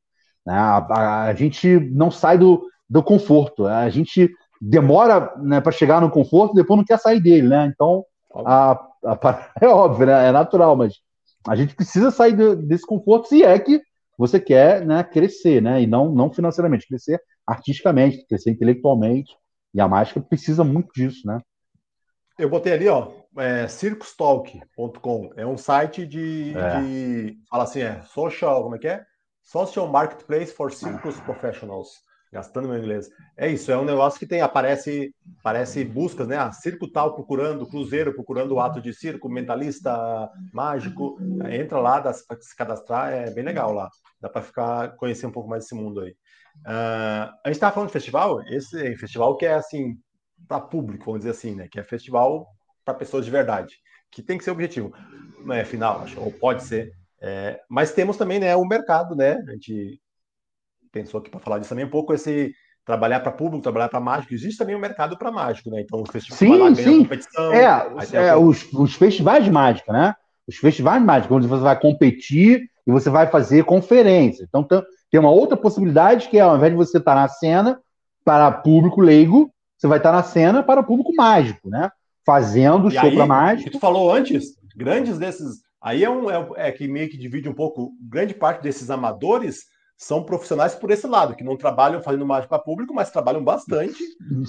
Né? A, a, a, gente não sai do, do conforto, a gente demora né, para chegar no conforto, depois não quer sair dele, né? Então, a, (laughs) é óbvio, né? é natural, mas a gente precisa sair de, desse conforto se é que você quer né, crescer, né? E não, não financeiramente, crescer artisticamente, crescer intelectualmente. E a mágica precisa muito disso, né? Eu botei ali, ó, é, circustalk.com. É um site de, é. de, Fala assim, é social. Como é que é? Social Marketplace for Circus Professionals gastando meu inglês. É isso, é um negócio que tem, aparece, aparece buscas, né? Ah, circo tal procurando, cruzeiro procurando o ato de circo, mentalista mágico. Entra lá, dá para se cadastrar, é bem legal lá. Dá para ficar conhecer um pouco mais desse mundo aí. Uh, a gente estava falando de festival, esse festival que é assim para público, vamos dizer assim, né? Que é festival para pessoas de verdade, que tem que ser objetivo, não é final, acho, ou pode ser. É, mas temos também, né, o mercado, né? A gente pensou aqui para falar disso também um pouco esse trabalhar para público, trabalhar para mágico. Existe também um mercado para mágico, né? Então, os festivais sim, sim. competição. É, é os, os, festivais de mágica, né? Os festivais de mágica, onde você vai competir e você vai fazer conferência. Então, tem uma outra possibilidade que é, ao invés de você estar na cena para público leigo, você vai estar na cena para público mágico, né? Fazendo e show para mágico. Que tu falou antes, grandes desses. Aí é, um, é, é que meio que divide um pouco, grande parte desses amadores são profissionais por esse lado, que não trabalham fazendo mágica para público, mas trabalham bastante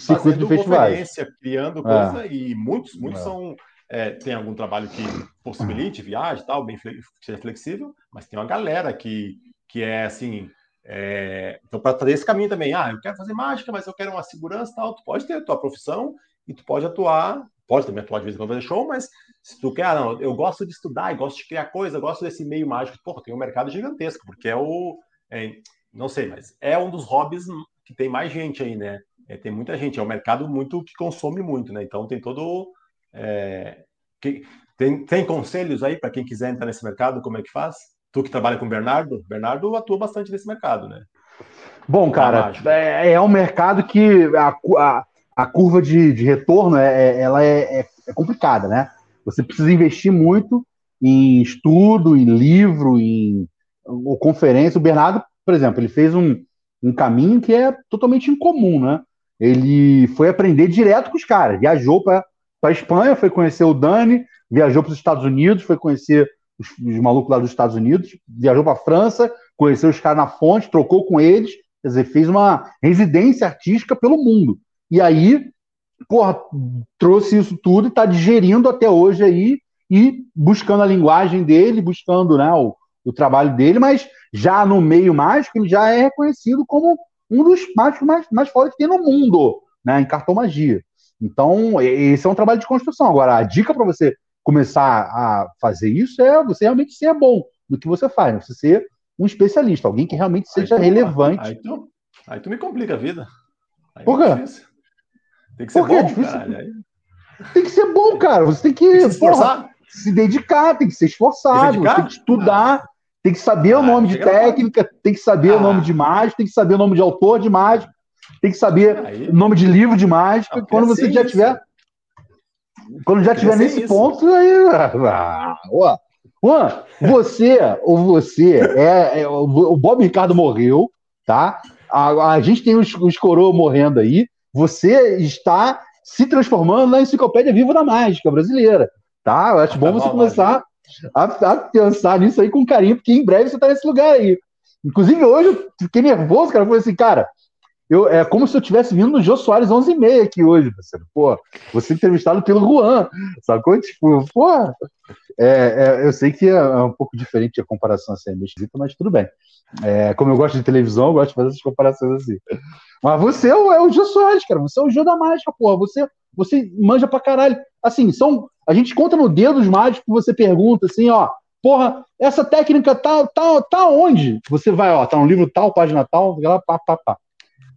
fazendo conferência, criando é. coisa, é. e muitos, muitos é. são. É, tem algum trabalho que possibilite viagem tal, bem seja flexível, mas tem uma galera que, que é assim. É, então, para trazer esse caminho também, ah, eu quero fazer mágica, mas eu quero uma segurança tal, tu pode ter a tua profissão e tu pode atuar, pode também atuar de vez em quando fazer show, mas se tu quer, ah, não, eu gosto de estudar, e gosto de criar coisa, gosto desse meio mágico, porra, tem um mercado gigantesco, porque é o, é, não sei, mas é um dos hobbies que tem mais gente aí, né? É, tem muita gente, é um mercado muito que consome muito, né? Então tem todo É, que, tem, tem conselhos aí para quem quiser entrar nesse mercado, como é que faz? Tu que trabalha com o Bernardo, Bernardo atua bastante nesse mercado, né? Bom, cara, é, é um mercado que a, a, a curva de, de retorno é, é ela é, é, é, complicada, né? Você precisa investir muito em estudo, em livro, em ou conferência. O Bernardo, por exemplo, ele fez um, um caminho que é totalmente incomum, né? Ele foi aprender direto com os caras, viajou para a Espanha, foi conhecer o Dani, viajou para os Estados Unidos, foi conhecer os, os malucos lá dos Estados Unidos, viajou para a França, conheceu os caras na fonte, trocou com eles, quer dizer, fez uma residência artística pelo mundo. E aí, porra, trouxe isso tudo e está digerindo até hoje aí e buscando a linguagem dele, buscando né, o, o trabalho dele, mas já no meio mágico ele já é reconhecido como um dos mágicos mais, mais fortes que tem no mundo, né, em cartomagia. Então, esse é um trabalho de construção. Agora, a dica para você começar a fazer isso é você realmente ser bom no que você faz, né? você ser um especialista, alguém que realmente seja aí tu, relevante. Aí tu, aí tu me complica a vida. Aí Por quê? É tem que ser bom, é Tem que ser bom, cara. Você tem que, tem que se, esforçar. Porra, se dedicar, tem que ser esforçado, tem, tem que estudar, tem que saber ah, o nome de técnica, tem que saber ah. o nome de mágica, tem que saber o nome de autor de mágica, tem que saber aí. o nome de livro de mágica. Não, quando você já isso. tiver. Quando já tiver nesse isso. ponto, aí. Ah, ó, Juan, você, ou você, é, é, o Bob Ricardo morreu, tá? A, a gente tem os, os coroas morrendo aí. Você está se transformando na enciclopédia viva da mágica brasileira, tá? Eu acho bom (laughs) você começar a, a, pensar nisso aí com carinho, porque em breve você está nesse lugar aí. Inclusive, hoje eu fiquei nervoso, cara. Eu falei assim, cara, eu, é como se eu tivesse vindo no Jô Soares 11 e meia aqui hoje, parceiro. Pô, você entrevistado pelo Juan, sacou? Tipo, pô, é, é, eu sei que é, é um pouco diferente a comparação assim, é esquisita, mas tudo bem. É, como eu gosto de televisão, eu gosto de fazer essas comparações assim. Mas você é o, é Jô Soares, cara. Você é o Jô da mágica, porra. Você, você manja pra caralho. Assim, são, a gente conta no dedo os mágicos que você pergunta assim, ó. Porra, essa técnica tá, tá, tá onde? Você vai, ó, tá no livro tal, página tal, lá, pá, pá, pá.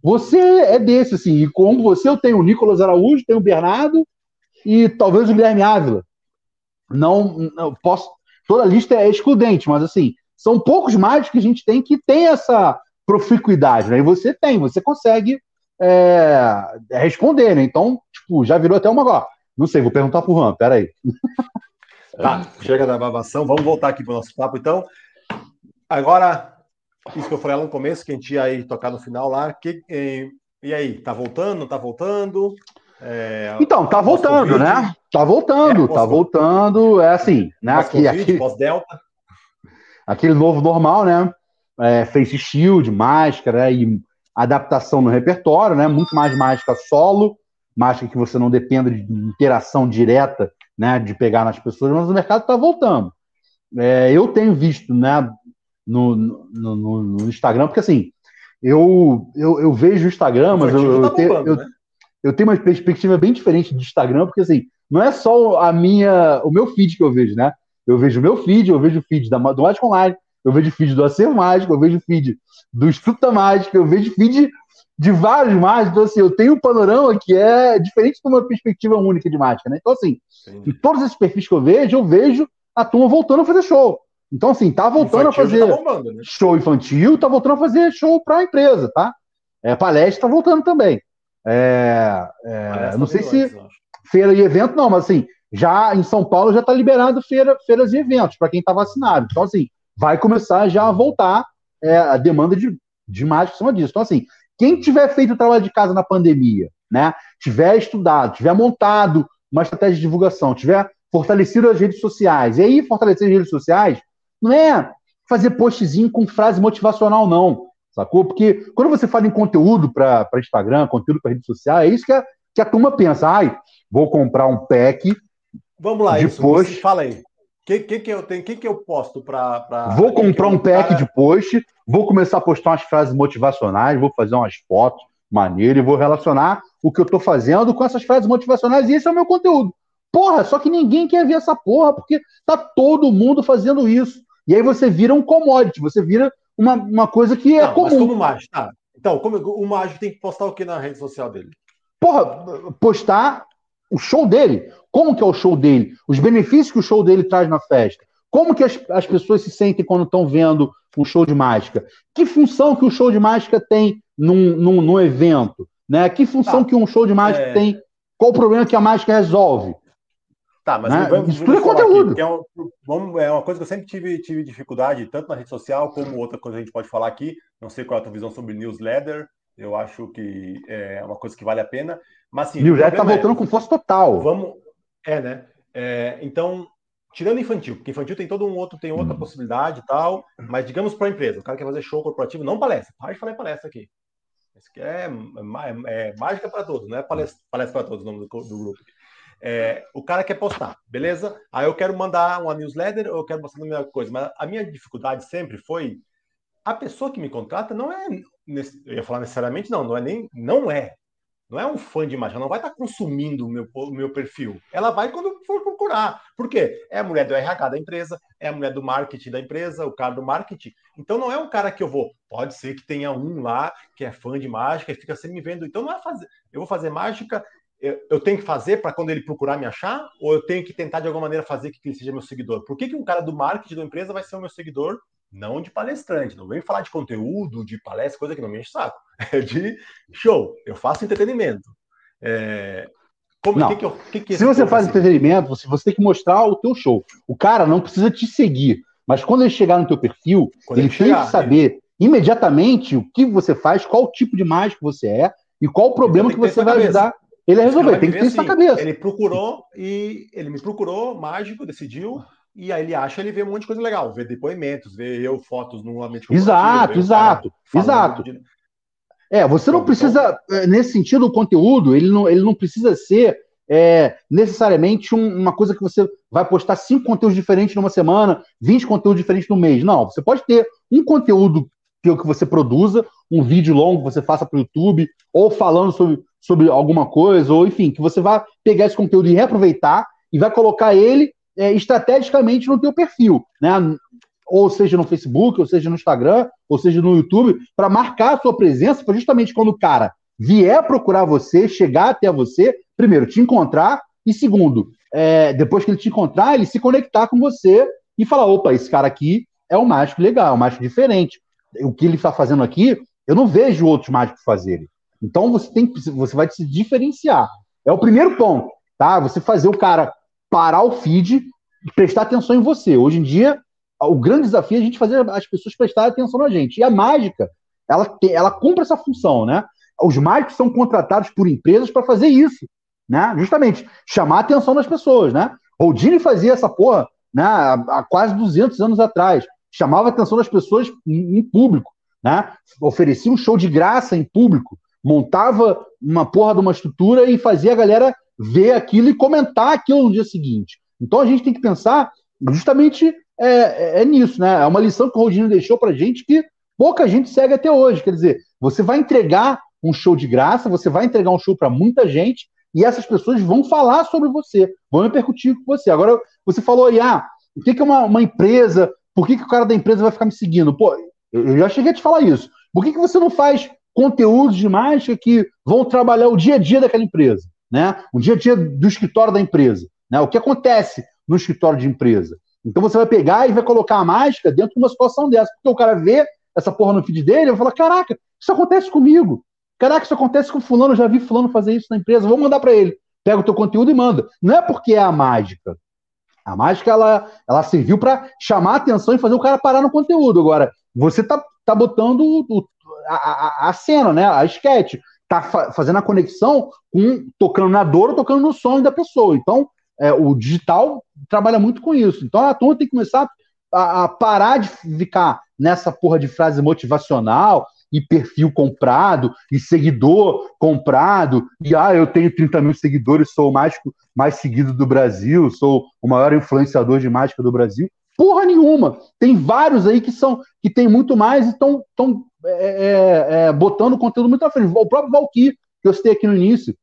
Você é desse, assim, e como você, eu tenho o Nicolas Araújo, tenho o Bernardo e talvez o Guilherme Ávila. Não, não posso. Toda a lista é excludente, mas assim, são poucos mágicos que a gente tem que tem essa proficuidade, né? E você tem, você consegue é, responder, né? Então, tipo, já virou até uma. Ó, não sei, vou perguntar pro Juan, peraí. (laughs) Tá, chega da babação, vamos voltar aqui pro nosso papo, então. Agora, isso que eu falei lá no começo, que a gente ia aí tocar no final lá. Que, e, e aí, tá voltando? Tá voltando? É, então, tá voltando, né? Tá voltando, é, tá voltando. É assim, né? Aqui, aqui, pós-delta. Aquele novo normal, né? É, face shield, máscara e adaptação no repertório, né? Muito mais mágica solo, mágica que você não dependa de interação direta, né? De pegar nas pessoas, mas o mercado tá voltando. É, eu tenho visto, né? no, no, no, no Instagram, porque assim, eu, eu, eu vejo o Instagram, mas eu, tá tenho, eu, né? eu tenho uma perspectiva bem diferente do Instagram, porque assim, não é só a minha, o meu feed que eu vejo, né? Eu vejo o meu feed, eu vejo o feed da, do Mágico Online, eu vejo o feed do Acervo Mágico, eu vejo o feed do Estuta Mágico, eu vejo o feed de vários mágicos. Então, assim, eu tenho um panorama que é diferente de uma perspectiva única de mágica, né? Então, assim, Entendi. em todos esses perfis que eu vejo, eu vejo a turma voltando a fazer show. Então, assim, tá voltando a fazer tá bombando, né? show infantil, tá voltando a fazer show para a empresa, tá? É, palestra tá voltando também. É, é, não sei se antes, feira e evento, não, mas assim, já em São Paulo já tá liberado feira, feiras e eventos para quem tá vacinado. Então, assim, vai começar já a voltar é, a demanda de, de mágica em cima disso. Então, assim, quem tiver feito o trabalho de casa na pandemia, né, tiver estudado, tiver montado uma estratégia de divulgação, tiver fortalecido as redes sociais, e aí fortalecer as redes sociais não é fazer postzinho com frase motivacional, não. Sacou? Porque quando você fala em conteúdo para Instagram, conteúdo para rede social, é isso que a, que a turma pensa. Ai, vou comprar um pack. Vamos lá, de isso. Post. Fala aí. O que, que, que eu tenho? que, que eu posto para. Pra... Vou comprar um pack de post, vou começar a postar umas frases motivacionais, vou fazer umas fotos maneiras e vou relacionar o que eu estou fazendo com essas frases motivacionais, e esse é o meu conteúdo. Porra, só que ninguém quer ver essa porra, porque tá todo mundo fazendo isso. E aí você vira um commodity, você vira uma, uma coisa que é não, comum. Mas como mágico, tá. Então, como o mágico tem que postar o que na rede social dele? Porra, postar o show dele. Como que é o show dele? Os benefícios que o show dele traz na festa. Como que as, as pessoas se sentem quando estão vendo um show de mágica? Que função que o show de mágica tem num, num, num evento? Né? Que função tá. que um show de mágica é... tem? Qual o problema que a mágica resolve? Tá, mas né? vamos, Isso tudo é conteúdo. Aqui, é, um, vamos, é uma coisa que eu sempre tive, tive dificuldade, tanto na rede social como outra coisa que a gente pode falar aqui. Não sei qual é a tua visão sobre newsletter. Eu acho que é uma coisa que vale a pena. Mas assim. Newsletter está voltando é, com força total. Vamos. É, né? É, então, tirando infantil, porque infantil tem todo um outro, tem outra hum. possibilidade e tal, mas digamos para a empresa, o cara quer fazer show corporativo, não palestra, para de falar em palestra aqui. Isso aqui é, é, é mágica para todos, não é palestra, palestra para todos o nome do, do grupo. É, o cara quer postar, beleza? Aí eu quero mandar uma newsletter ou eu quero mostrar a minha coisa, mas a minha dificuldade sempre foi a pessoa que me contrata não é, eu ia falar necessariamente não, não é nem, não é, não é um fã de ela não vai estar consumindo o meu, meu perfil. Ela vai quando for procurar. Por quê? É a mulher do RH da empresa, é a mulher do marketing da empresa, o cara do marketing. Então não é um cara que eu vou. Pode ser que tenha um lá que é fã de mágica e fica sempre me vendo. Então não é fazer. Eu vou fazer mágica, eu, eu tenho que fazer para quando ele procurar me achar, ou eu tenho que tentar de alguma maneira fazer que ele seja meu seguidor? Por que, que um cara do marketing da empresa vai ser o meu seguidor não de palestrante. Não vem falar de conteúdo, de palestra, coisa que não me enche saco. (laughs) É de show. Eu faço entretenimento. É... Como, não. Que que eu, que Se você faz assim? entretenimento, você, você tem que mostrar o teu show. O cara não precisa te seguir, mas quando ele chegar no teu perfil, quando ele, ele chegar, tem que saber ele... imediatamente o que você faz, qual tipo de mágico você é e qual o problema que, que você vai ajudar ele a resolver. Tem que ter isso assim, na cabeça. Ele procurou e ele me procurou, mágico, decidiu e aí ele acha, ele vê um monte de coisa legal, vê depoimentos, vê eu fotos no ambiente Exato, exato, exato. De... É, você não precisa, então... nesse sentido, o conteúdo, ele não, ele não precisa ser é, necessariamente um, uma coisa que você vai postar cinco conteúdos diferentes numa semana, 20 conteúdos diferentes no mês. Não, você pode ter um conteúdo que, que você produza, um vídeo longo que você faça para o YouTube, ou falando sobre, sobre alguma coisa, ou enfim, que você vai pegar esse conteúdo e reaproveitar e vai colocar ele é, estrategicamente no teu perfil, né? Ou seja no Facebook, ou seja no Instagram, ou seja no YouTube, para marcar a sua presença, para justamente quando o cara vier procurar você, chegar até você, primeiro, te encontrar, e segundo, é, depois que ele te encontrar, ele se conectar com você e falar: opa, esse cara aqui é um mágico legal, é um mágico diferente. O que ele está fazendo aqui, eu não vejo outros mágicos fazerem. Então você tem você vai se diferenciar. É o primeiro ponto, tá? Você fazer o cara parar o feed e prestar atenção em você. Hoje em dia, o grande desafio é a gente fazer as pessoas prestarem atenção na gente. E a mágica, ela, ela cumpre essa função, né? Os mágicos são contratados por empresas para fazer isso, né? Justamente, chamar a atenção das pessoas, né? Houdini fazia essa porra né, há quase 200 anos atrás. Chamava a atenção das pessoas em, em público, né? Oferecia um show de graça em público, montava uma porra de uma estrutura e fazia a galera ver aquilo e comentar aquilo no dia seguinte. Então a gente tem que pensar justamente é, é, é nisso, né? É uma lição que o Rodinho deixou para gente que pouca gente segue até hoje. Quer dizer, você vai entregar um show de graça, você vai entregar um show para muita gente e essas pessoas vão falar sobre você, vão repercutir com você. Agora, você falou aí, ah, o que, é uma, uma empresa? Por que, que o cara da empresa vai ficar me seguindo? Pô, eu já cheguei a te falar isso. Por que, que você não faz conteúdos de mágica que vão trabalhar o dia a dia daquela empresa? Né? O dia a dia do escritório da empresa, né? O que acontece no escritório de empresa. Então você vai pegar e vai colocar a mágica dentro de uma situação dessa, porque o cara vê essa porra no feed dele e vai falar: caraca, isso acontece comigo. Caraca, isso acontece com fulano, já vi fulano fazer isso na empresa, vou mandar para ele. Pega o teu conteúdo e manda. Não é porque é a mágica. A mágica ela, ela serviu para chamar a atenção e fazer o cara parar no conteúdo. Agora, você tá, tá botando o, a, a, a, cena, né? A sketch tá fa fazendo a conexão com tocando na dor ou tocando no sonho da pessoa. Então, é, o digital trabalha muito com isso. Então, a turma tem que começar a, a, parar de ficar nessa porra de frase motivacional e perfil comprado e seguidor comprado e ah, eu tenho 30 mil seguidores, sou o mágico mais seguido do Brasil, sou o maior influenciador de mágica do Brasil. Porra nenhuma. Tem vários aí que são que tem muito mais e estão é, é, é, botando conteúdo muito à frente. O próprio Valkyrie, que eu citei aqui no início,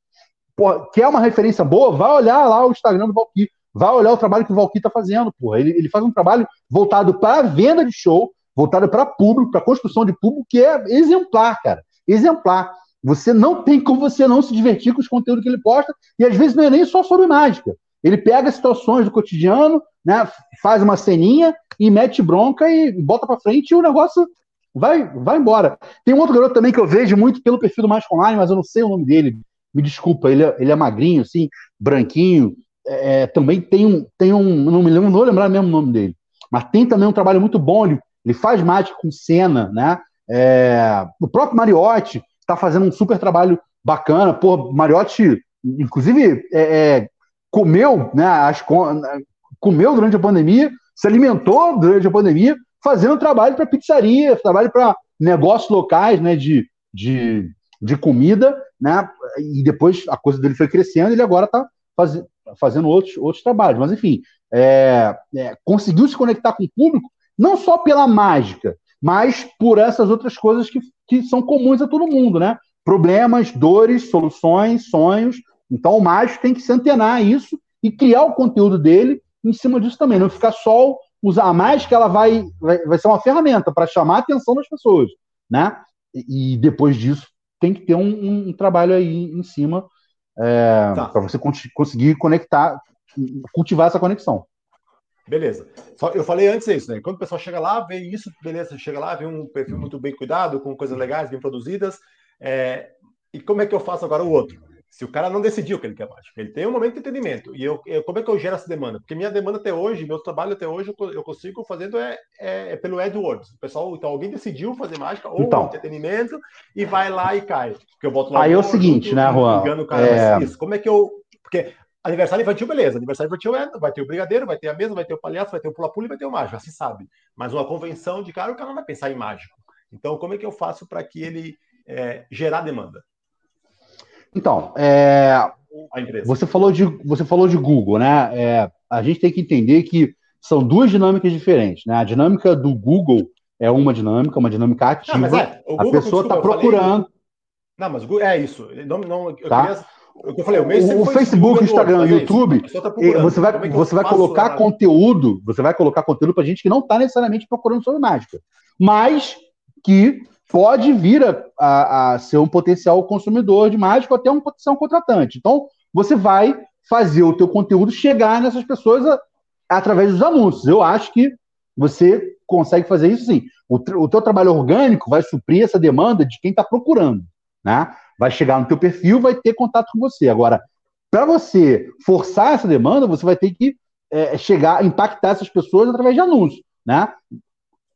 porra, quer uma referência boa, vai olhar lá o Instagram do Valkyrie, vai olhar o trabalho que o Valkyrie está fazendo. Porra. Ele, ele faz um trabalho voltado para a venda de show, voltado para público, para construção de público, que é exemplar, cara. Exemplar. você não tem como você não se divertir com os conteúdos que ele posta, e às vezes não é nem só sobre mágica. Ele pega situações do cotidiano, né, faz uma ceninha e mete bronca e bota para frente e o negócio vai, vai embora. Tem um outro garoto também que eu vejo muito pelo perfil do Mágico Online, mas eu não sei o nome dele. Me desculpa, ele é, ele é magrinho, assim, branquinho. É, é também tem um, tem um, não me lembro, não vou lembrar mesmo o nome dele, mas tem também um trabalho muito bom. Ele, ele faz mágica com cena, né? É, o próprio Mariotti está fazendo um super trabalho bacana. Pô, Mariotti, inclusive, é, é, comeu, né? As, comeu durante a pandemia, se alimentou durante a pandemia, fazendo trabalho para pizzaria, trabalho para negócios locais, né? De, de, de comida, né? E depois a coisa dele foi crescendo, ele agora está faz, fazendo outros, outros trabalhos. Mas, enfim, é, é, conseguiu se conectar com o público, não só pela mágica, mas por essas outras coisas que, que são comuns a todo mundo, né? Problemas, dores, soluções, sonhos. Então, o mágico tem que se antenar a isso e criar o conteúdo dele em cima disso também. Não ficar só usar a mágica, ela vai, vai, vai ser uma ferramenta para chamar a atenção das pessoas, né? E, e depois disso tem que ter um, um trabalho aí em cima é, tá. para você conseguir conectar, cultivar essa conexão. Beleza. Só, eu falei antes isso, né? Quando o pessoal chega lá, vê isso, beleza, chega lá, vê um perfil muito bem cuidado, com coisas legais, bem produzidas. É, e como é que eu faço agora o outro? Se o cara não decidiu que ele quer mágica, ele tem um momento de entendimento. E eu, eu, como é que eu gero essa demanda? Porque minha demanda até hoje, meu trabalho até hoje, eu, eu consigo fazendo é, é, é, pelo AdWords. O pessoal, então alguém decidiu fazer mágica ou então, entretenimento e vai lá e cai. Porque eu boto lá. Aí é o seguinte, né, Juan? Engano o cara, é... isso. Como é que eu. Porque Aniversário infantil, beleza. Aniversário infantil é, vai ter o brigadeiro, vai ter a mesa, vai ter o palhaço, vai ter o pula-pula e vai ter o mágico, já se sabe. Mas uma convenção de cara, o cara não vai pensar em mágico. Então, como é que eu faço para que ele é, gerar demanda? Então, é, você falou de você falou de Google, né? É, a gente tem que entender que são duas dinâmicas diferentes, né? A dinâmica do Google é uma dinâmica, uma dinâmica ativa. Não, é, a pessoa está procurando. Falei... Não, mas é isso. Não, não, eu tá? queria eu falei, o, o Facebook, o Instagram, o YouTube, tá você vai, é você vai colocar lá? conteúdo, você vai colocar conteúdo para gente que não está necessariamente procurando sobre mágica, mas que pode vir a, a, a, ser um potencial consumidor de mágica ou até um potencial contratante. Então, você vai fazer o teu conteúdo chegar nessas pessoas a, através dos anúncios. Eu acho que você consegue fazer isso sim. O, o teu trabalho orgânico vai suprir essa demanda de quem está procurando, né? vai chegar no teu perfil, vai ter contato com você. Agora, para você forçar essa demanda, você vai ter que é, chegar, impactar essas pessoas através de anúncios, né?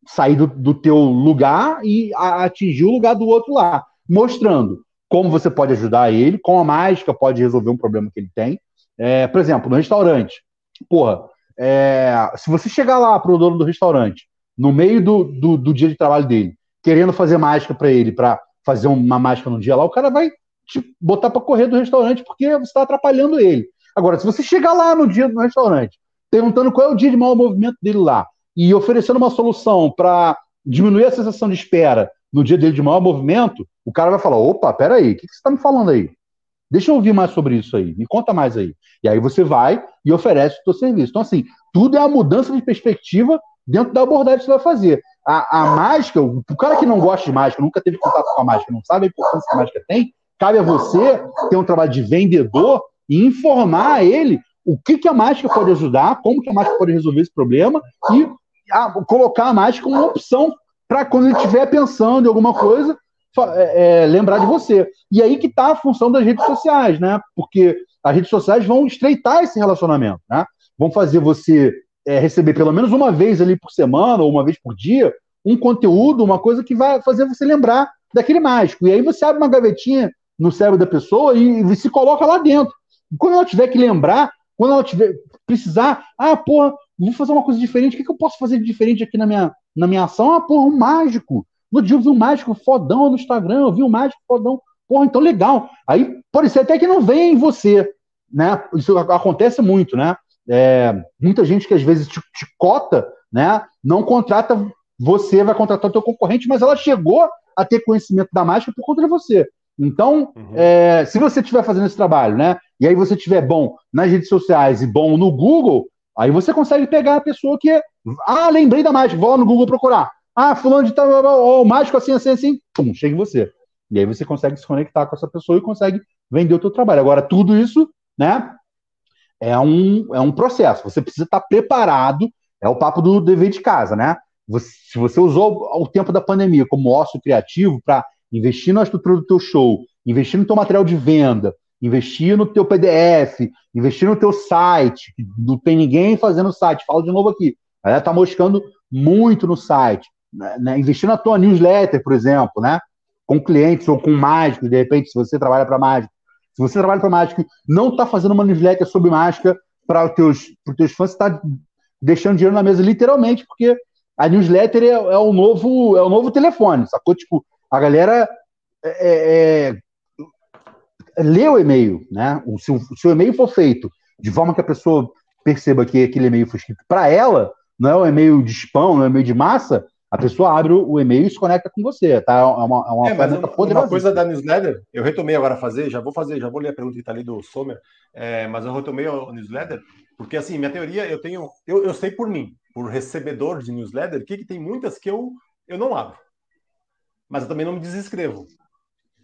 Sair do, do teu lugar e a, atingir o lugar do outro lá, mostrando como você pode ajudar ele, como a mágica pode resolver um problema que ele tem. É, por exemplo, no restaurante, porra, é, se você chegar lá para o dono do restaurante, no meio do, do, do, dia de trabalho dele, querendo fazer mágica para ele, para fazer uma mágica no dia lá, o cara vai te botar para correr do restaurante porque você está atrapalhando ele. Agora, se você chegar lá no dia do restaurante, perguntando qual é o dia de mau movimento dele lá, e oferecendo uma solução para diminuir a sensação de espera no dia dele de maior movimento, o cara vai falar: opa, peraí, o que, que você está me falando aí? Deixa eu ouvir mais sobre isso aí, me conta mais aí. E aí você vai e oferece o seu serviço. Então, assim, tudo é a mudança de perspectiva dentro da abordagem que você vai fazer a, a mágica, o cara que não gosta de mágica, nunca teve contato com a mágica, não sabe a importância que a mágica tem, cabe a você ter um trabalho de vendedor e informar a ele o que, que a mágica pode ajudar, como que a mágica pode resolver esse problema e a, colocar a mágica como uma opção para quando ele estiver pensando em alguma coisa, é, é, lembrar de você. E aí que está a função das redes sociais, né? Porque as redes sociais vão estreitar esse relacionamento, né? Vão fazer você é, receber pelo menos uma vez ali por semana ou uma vez por dia um conteúdo, uma coisa que vai fazer você lembrar daquele mágico. E aí você abre uma gavetinha no cérebro da pessoa e, e se coloca lá dentro. Quando ela tiver que lembrar, quando ela tiver precisar, ah, porra, vou fazer uma coisa diferente, o que, que eu posso fazer de diferente aqui na minha, na minha ação? Ah, porra, um mágico. No dia eu vi um mágico fodão no Instagram, eu vi um mágico fodão. Porra, então legal. Aí pode ser até que não venha em você, né? Isso acontece muito, né? É, muita gente que às vezes te, te, cota, né? Não contrata você, vai contratar o teu concorrente, mas ela chegou a ter conhecimento da mágica por conta de você. Então, uhum. é, se você estiver fazendo esse trabalho, né? E aí você estiver bom nas redes sociais e bom no Google, aí você consegue pegar a pessoa que. Ah, lembrei da mágica, vou no Google procurar. Ah, fulano de tal, o mágico assim, assim, assim, pum, chega em você. E aí você consegue se conectar com essa pessoa e consegue vender o teu trabalho. Agora, tudo isso, né, é um, é um processo. Você precisa estar preparado, é o papo do dever de casa, né? Você, se você usou o tempo da pandemia como ócio criativo para investir na estrutura do teu show, investir no teu material de venda, investir no teu PDF, investir no teu site, não tem ninguém fazendo site, falo de novo aqui, a galera tá moscando muito no site, né? né? investir na tua newsletter, por exemplo, né? com clientes ou com mágicos, de repente, se você trabalha para mágico, se você trabalha para mágico, não está fazendo uma newsletter sobre mágica para os teus, teus fãs, está deixando dinheiro na mesa, literalmente, porque a newsletter é, é, o novo é o novo telefone, sacou? Tipo, a galera é, é, é lê o e-mail, né? Se, o, se o e-mail for feito de forma que a pessoa perceba que aquele e-mail foi escrito para ela, não é um e-mail de spam, não é um e-mail de massa, a pessoa abre o e-mail e se conecta com você, tá? É uma, é uma é, ferramenta poderosa. Uma coisa da newsletter, eu retomei agora a fazer, já vou fazer, já vou ler a pergunta que está ali do Sommer, é, mas eu retomei o newsletter, porque assim, minha teoria, eu tenho, eu, eu sei por mim, por recebedor de newsletter, que, que tem muitas que eu, eu não abro. Mas eu também não me desescrevo.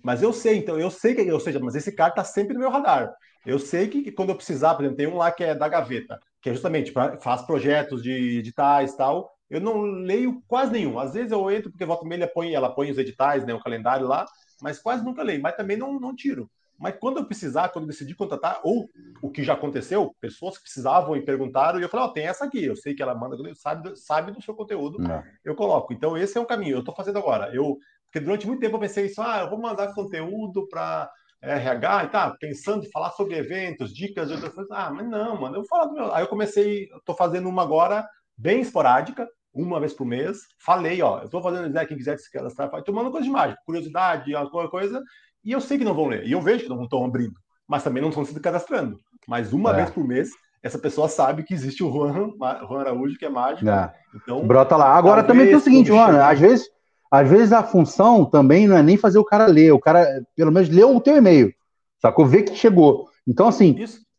Mas eu sei, então, eu sei que, ou seja, mas esse cara está sempre no meu radar. Eu sei que, que, quando eu precisar, por exemplo, tem um lá que é da gaveta, que é justamente para faz projetos de editais tal, eu não leio quase nenhum. Às vezes eu entro porque volta meia põe, ela põe os editais, né, o calendário lá, mas quase nunca leio. Mas também não, não tiro. Mas quando eu precisar, quando eu decidi contratar, ou o que já aconteceu, pessoas que precisavam e perguntaram, e eu falei, ó, oh, tem essa aqui, eu sei que ela manda, sabe, sabe do seu conteúdo, não. eu coloco. Então esse é um caminho, eu estou fazendo agora. Eu, porque durante muito tempo eu pensei isso, ah, eu vou mandar conteúdo para RH e tá, pensando em falar sobre eventos, dicas de outras coisas. Ah, mas não, mano, eu vou falar do meu. Aí eu comecei, estou fazendo uma agora bem esporádica, uma vez por mês. Falei, ó, eu estou fazendo, né, quem quiser se cadastrar, tomando coisa de mágica, curiosidade, alguma coisa, e eu sei que não vão ler, e eu vejo que não estão abrindo, mas também não estão se cadastrando. Mas uma é. vez por mês, essa pessoa sabe que existe o Juan, Juan Araújo, que é mágico. É. Então, Brota lá. Agora também tem o seguinte, Juan, às vezes, às vezes a função também não é nem fazer o cara ler, o cara, pelo menos, leu o teu e-mail, sacou? Vê que chegou. Então, assim,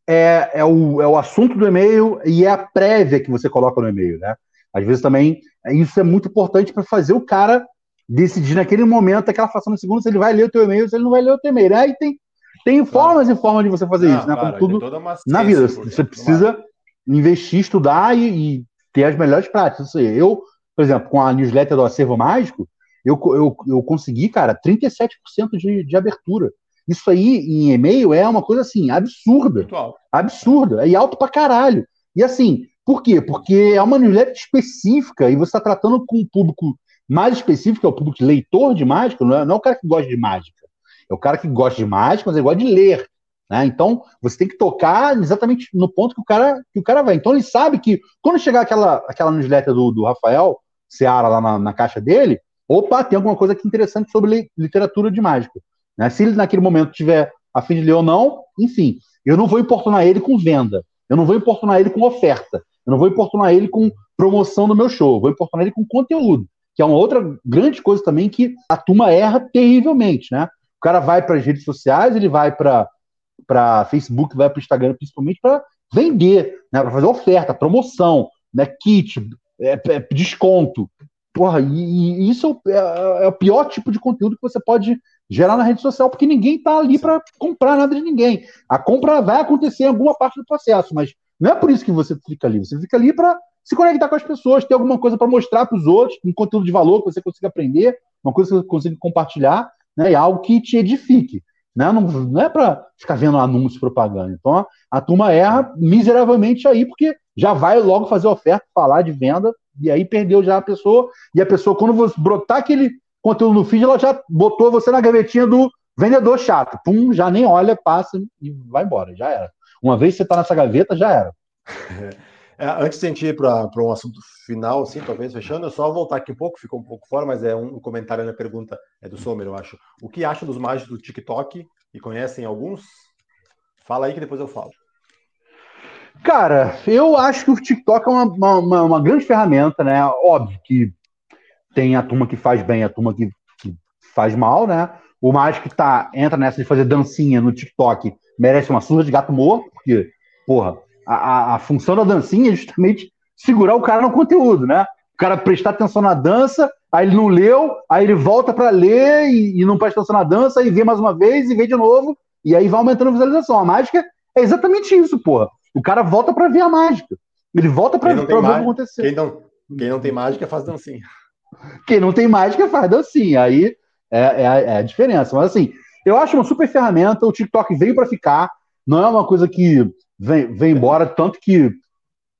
é, é, o, é o assunto do e-mail e é a prévia que você coloca no e-mail, né? Às vezes também isso é muito importante para fazer o cara decidir naquele momento, aquela fração de segundo, se ele vai ler o teu e-mail, se ele não vai ler o teu e-mail. Aí tem, tem formas e formas de você fazer não, isso, né? Como tudo na vida. Você precisa investir, estudar e, e, ter as melhores práticas. Eu, por exemplo, com a newsletter do Acervo Mágico, eu, eu, eu consegui, cara, 37% de, de abertura. Isso aí em e-mail é uma coisa assim, absurda. Absurda. E alto pra caralho. E assim, por quê? Porque é uma newsletter específica e você está tratando com um público mais específico, que é o público leitor de mágica, não é, não é o cara que gosta de mágica. É o cara que gosta de mágica, mas ele gosta de ler. Né? Então, você tem que tocar exatamente no ponto que o cara, que o cara vai. Então, ele sabe que quando chegar aquela, aquela newsletter do, do Rafael Seara lá na, na caixa dele, opa, tem alguma coisa aqui interessante sobre literatura de mágica. Né? Se ele naquele momento tiver a fim de ler ou não, enfim, eu não vou importunar ele com venda, eu não vou importunar ele com oferta, eu não vou importunar ele com promoção do meu show, vou importunar ele com conteúdo, que é uma outra grande coisa também que a turma erra terrivelmente, né? O cara vai para as redes sociais, ele vai para para Facebook, vai para Instagram, principalmente para vender, né? Para fazer oferta, promoção, né? Kit, é, é, desconto. Porra, e, e isso é, é, é, o pior tipo de conteúdo que você pode gerar na rede social, porque ninguém está ali para comprar nada de ninguém. A compra vai acontecer em alguma parte do processo, mas não é por isso que você fica ali. Você fica ali para se conectar com as pessoas, ter alguma coisa para mostrar para os outros, um conteúdo de valor que você consiga aprender, uma coisa que você consiga compartilhar, né, e algo que te edifique. Né? Não, não é para ficar vendo anúncios, propaganda. Então a, a turma erra miseravelmente aí, porque já vai logo fazer oferta, falar de venda, e aí perdeu já a pessoa. E a pessoa, quando você brotar aquele conteúdo no feed, ela já botou você na gavetinha do vendedor chato. Pum, já nem olha, passa e vai embora, já era. Uma vez que você está nessa gaveta, já era. (laughs) É, antes de a gente ir para um assunto final, assim, talvez fechando, eu só voltar aqui um pouco, ficou um pouco fora, mas é um, comentário na pergunta, é do Sommer, eu acho. O que acha dos mágicos do TikTok e conhecem alguns? Fala aí que depois eu falo. Cara, eu acho que o TikTok é uma, uma, uma, grande ferramenta, né? Óbvio que tem a turma que faz bem, a turma que, que faz mal, né? O mágico que tá, entra nessa de fazer dancinha no TikTok merece uma surra de gato morto, porque, porra, a, a, função da dancinha é justamente segurar o cara no conteúdo, né? o cara prestar atenção na dança, aí ele não leu, aí ele volta para ler e, e, não presta atenção na dança, e vê mais uma vez e vê de novo, e aí vai aumentando a visualização. A mágica é exatamente isso, porra. O cara volta para ver a mágica. Ele volta para ver o que acontecer. Quem não, quem não tem mágica faz dancinha. Quem não tem mágica faz dancinha. Aí é, é, é a diferença. Mas assim, eu acho uma super ferramenta. O TikTok veio para ficar. Não é uma coisa que vem, vem embora, tanto que.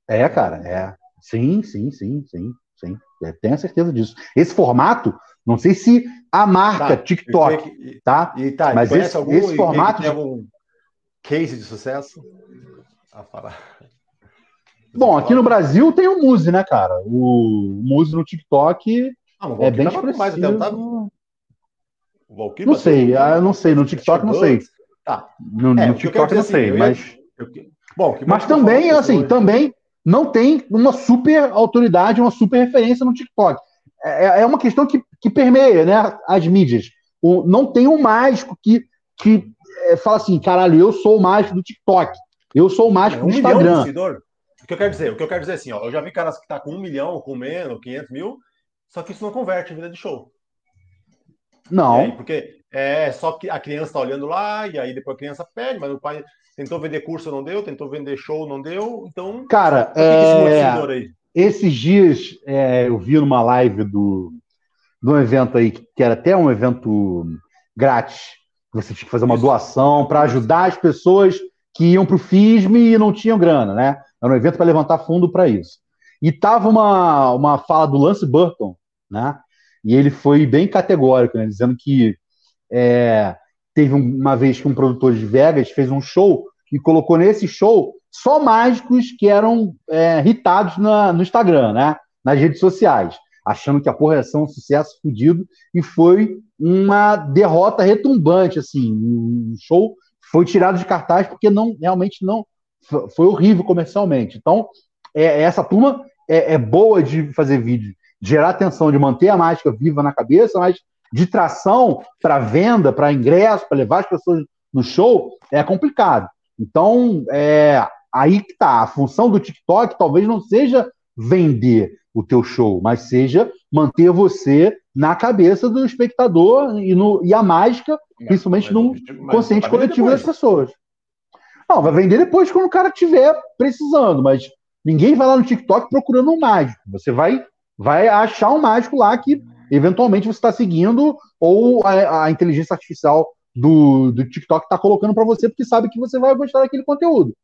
É, cara, é. Sim, sim, sim, sim, sim. Eu tenho certeza disso. Esse formato, não sei se a marca tá, TikTok, e, tá? E, tá, mas esse, algum, esse formato. Tem algum case de sucesso? A falar. Bom, aqui no Brasil tem o Muse, né, cara? O Muse no TikTok ah, é bem expressivo. Mais, tá... não sei, eu não sei, no TikTok não sei. Tá. No, é, no TikTok não assim, sei, ia... mas... Eu... Bom, mas também, assim, também não tem uma super autoridade, uma super referência no TikTok. É, é, é uma questão que, que permeia né, as mídias. O, não tem um mágico que, que é, fala assim, caralho, eu sou o mágico do TikTok. Eu sou o mágico é, um do Instagram. O que eu quero dizer? O que eu quero dizer é assim, ó, eu já vi caras que tá com um milhão, com menos, 500 mil, só que isso não converte em vida de show. Não. Aí, porque é só que a criança tá olhando lá, e aí depois a criança pede, mas o pai tentou vender curso, não deu, tentou vender show, não deu, então... Cara, é... esses dias é, eu vi numa live do, do evento aí, que era até um evento grátis, você tinha que fazer uma isso. doação para ajudar as pessoas que iam para o FISM e não tinham grana, né? Era um evento para levantar fundo para isso. E tava uma, uma fala do Lance Burton, né? E ele foi bem categórico, né? Dizendo que é, teve uma vez que um produtor de Vegas fez um show e colocou nesse show só mágicos que eram é, hitados na, no Instagram, né? Nas redes sociais, achando que a porra ia ser um sucesso fodido e foi uma derrota retumbante, assim, um show foi tirado de cartaz porque não realmente não foi horrível comercialmente. Então, é, essa turma é, é, boa de fazer vídeo, de gerar atenção, de manter a mágica viva na cabeça, mas de tração para venda, para ingresso, para levar as pessoas no show, é complicado. Então, é aí que tá. A função do TikTok talvez não seja vender o teu show, mas seja manter você na cabeça do espectador e, no, e a mágica, principalmente no consciente coletivo das pessoas. Não, vai vender depois quando o cara estiver precisando, mas ninguém vai lá no TikTok procurando um mágico. Você vai, vai achar um mágico lá que eventualmente você está seguindo ou a, a, inteligência artificial do, do TikTok está colocando para você porque sabe que você vai gostar daquele conteúdo.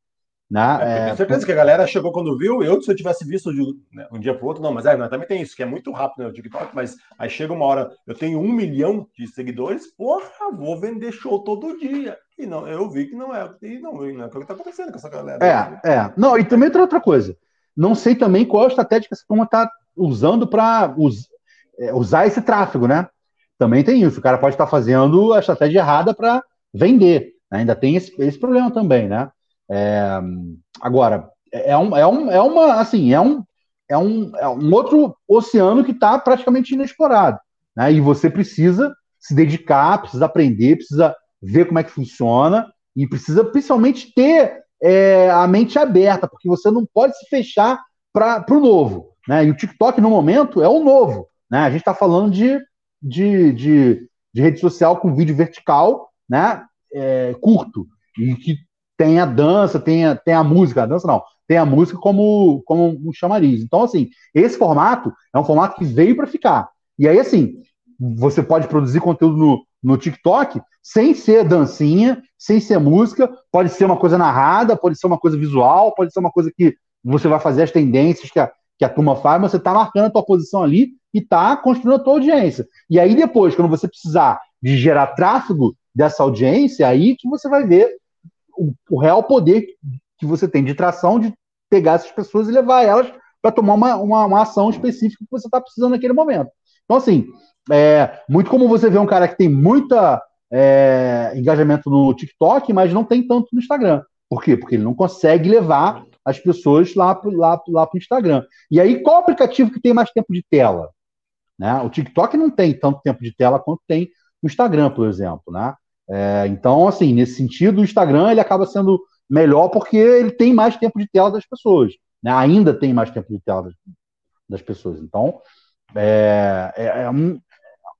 Né? É, é, tenho certeza que a galera chegou quando viu, eu, se eu tivesse visto de né, um dia para o outro, não, mas é, também tem isso, que é muito rápido né, TikTok, mas aí chega uma hora, eu tenho um milhão de seguidores, porra, vou vender show todo dia. E não, eu vi que não é, e não, não é o que está acontecendo com essa galera. É, é. Não, e também tem outra coisa. Não sei também qual a estratégia que essa turma está usando para us, é, usar esse tráfego, né? Também tem isso. O cara pode estar fazendo a estratégia errada para vender. Né? Ainda tem esse, esse problema também, né? É, agora, é, um, é, um, é uma, assim, é um, é um, é um outro oceano que está praticamente inexplorado. Né? E você precisa se dedicar, precisa aprender, precisa ver como é que funciona e precisa principalmente ter é, a mente aberta, porque você não pode se fechar para o novo. Né? E o TikTok, no momento, é o novo. Né? A gente está falando de, de, de, de, rede social com vídeo vertical né? É, curto, e que tem a dança, tem a, tem a música, a dança não, tem a música como, como um chamariz. Então, assim, esse formato é um formato que veio para ficar. E aí, assim, você pode produzir conteúdo no, no TikTok sem ser dancinha, sem ser música, pode ser uma coisa narrada, pode ser uma coisa visual, pode ser uma coisa que você vai fazer as tendências que a, que a turma faz, mas você está marcando a tua posição ali e está construindo a tua audiência. E aí depois, quando você precisar de gerar tráfego dessa audiência, aí que você vai ver o, o real poder que você tem de tração de pegar essas pessoas e levar elas para tomar uma, uma, uma, ação específica que você está precisando naquele momento. Então, assim, é muito como você vê um cara que tem muita é, engajamento no TikTok, mas não tem tanto no Instagram. Por quê? Porque ele não consegue levar as pessoas lá para lá, lá o Instagram. E aí, qual aplicativo que tem mais tempo de tela? Né? O TikTok não tem tanto tempo de tela quanto tem o Instagram, por exemplo. Né? É, então, assim, nesse sentido, o Instagram ele acaba sendo melhor porque ele tem mais tempo de tela das pessoas. Né? Ainda tem mais tempo de tela das pessoas. Então, é, é, é, um,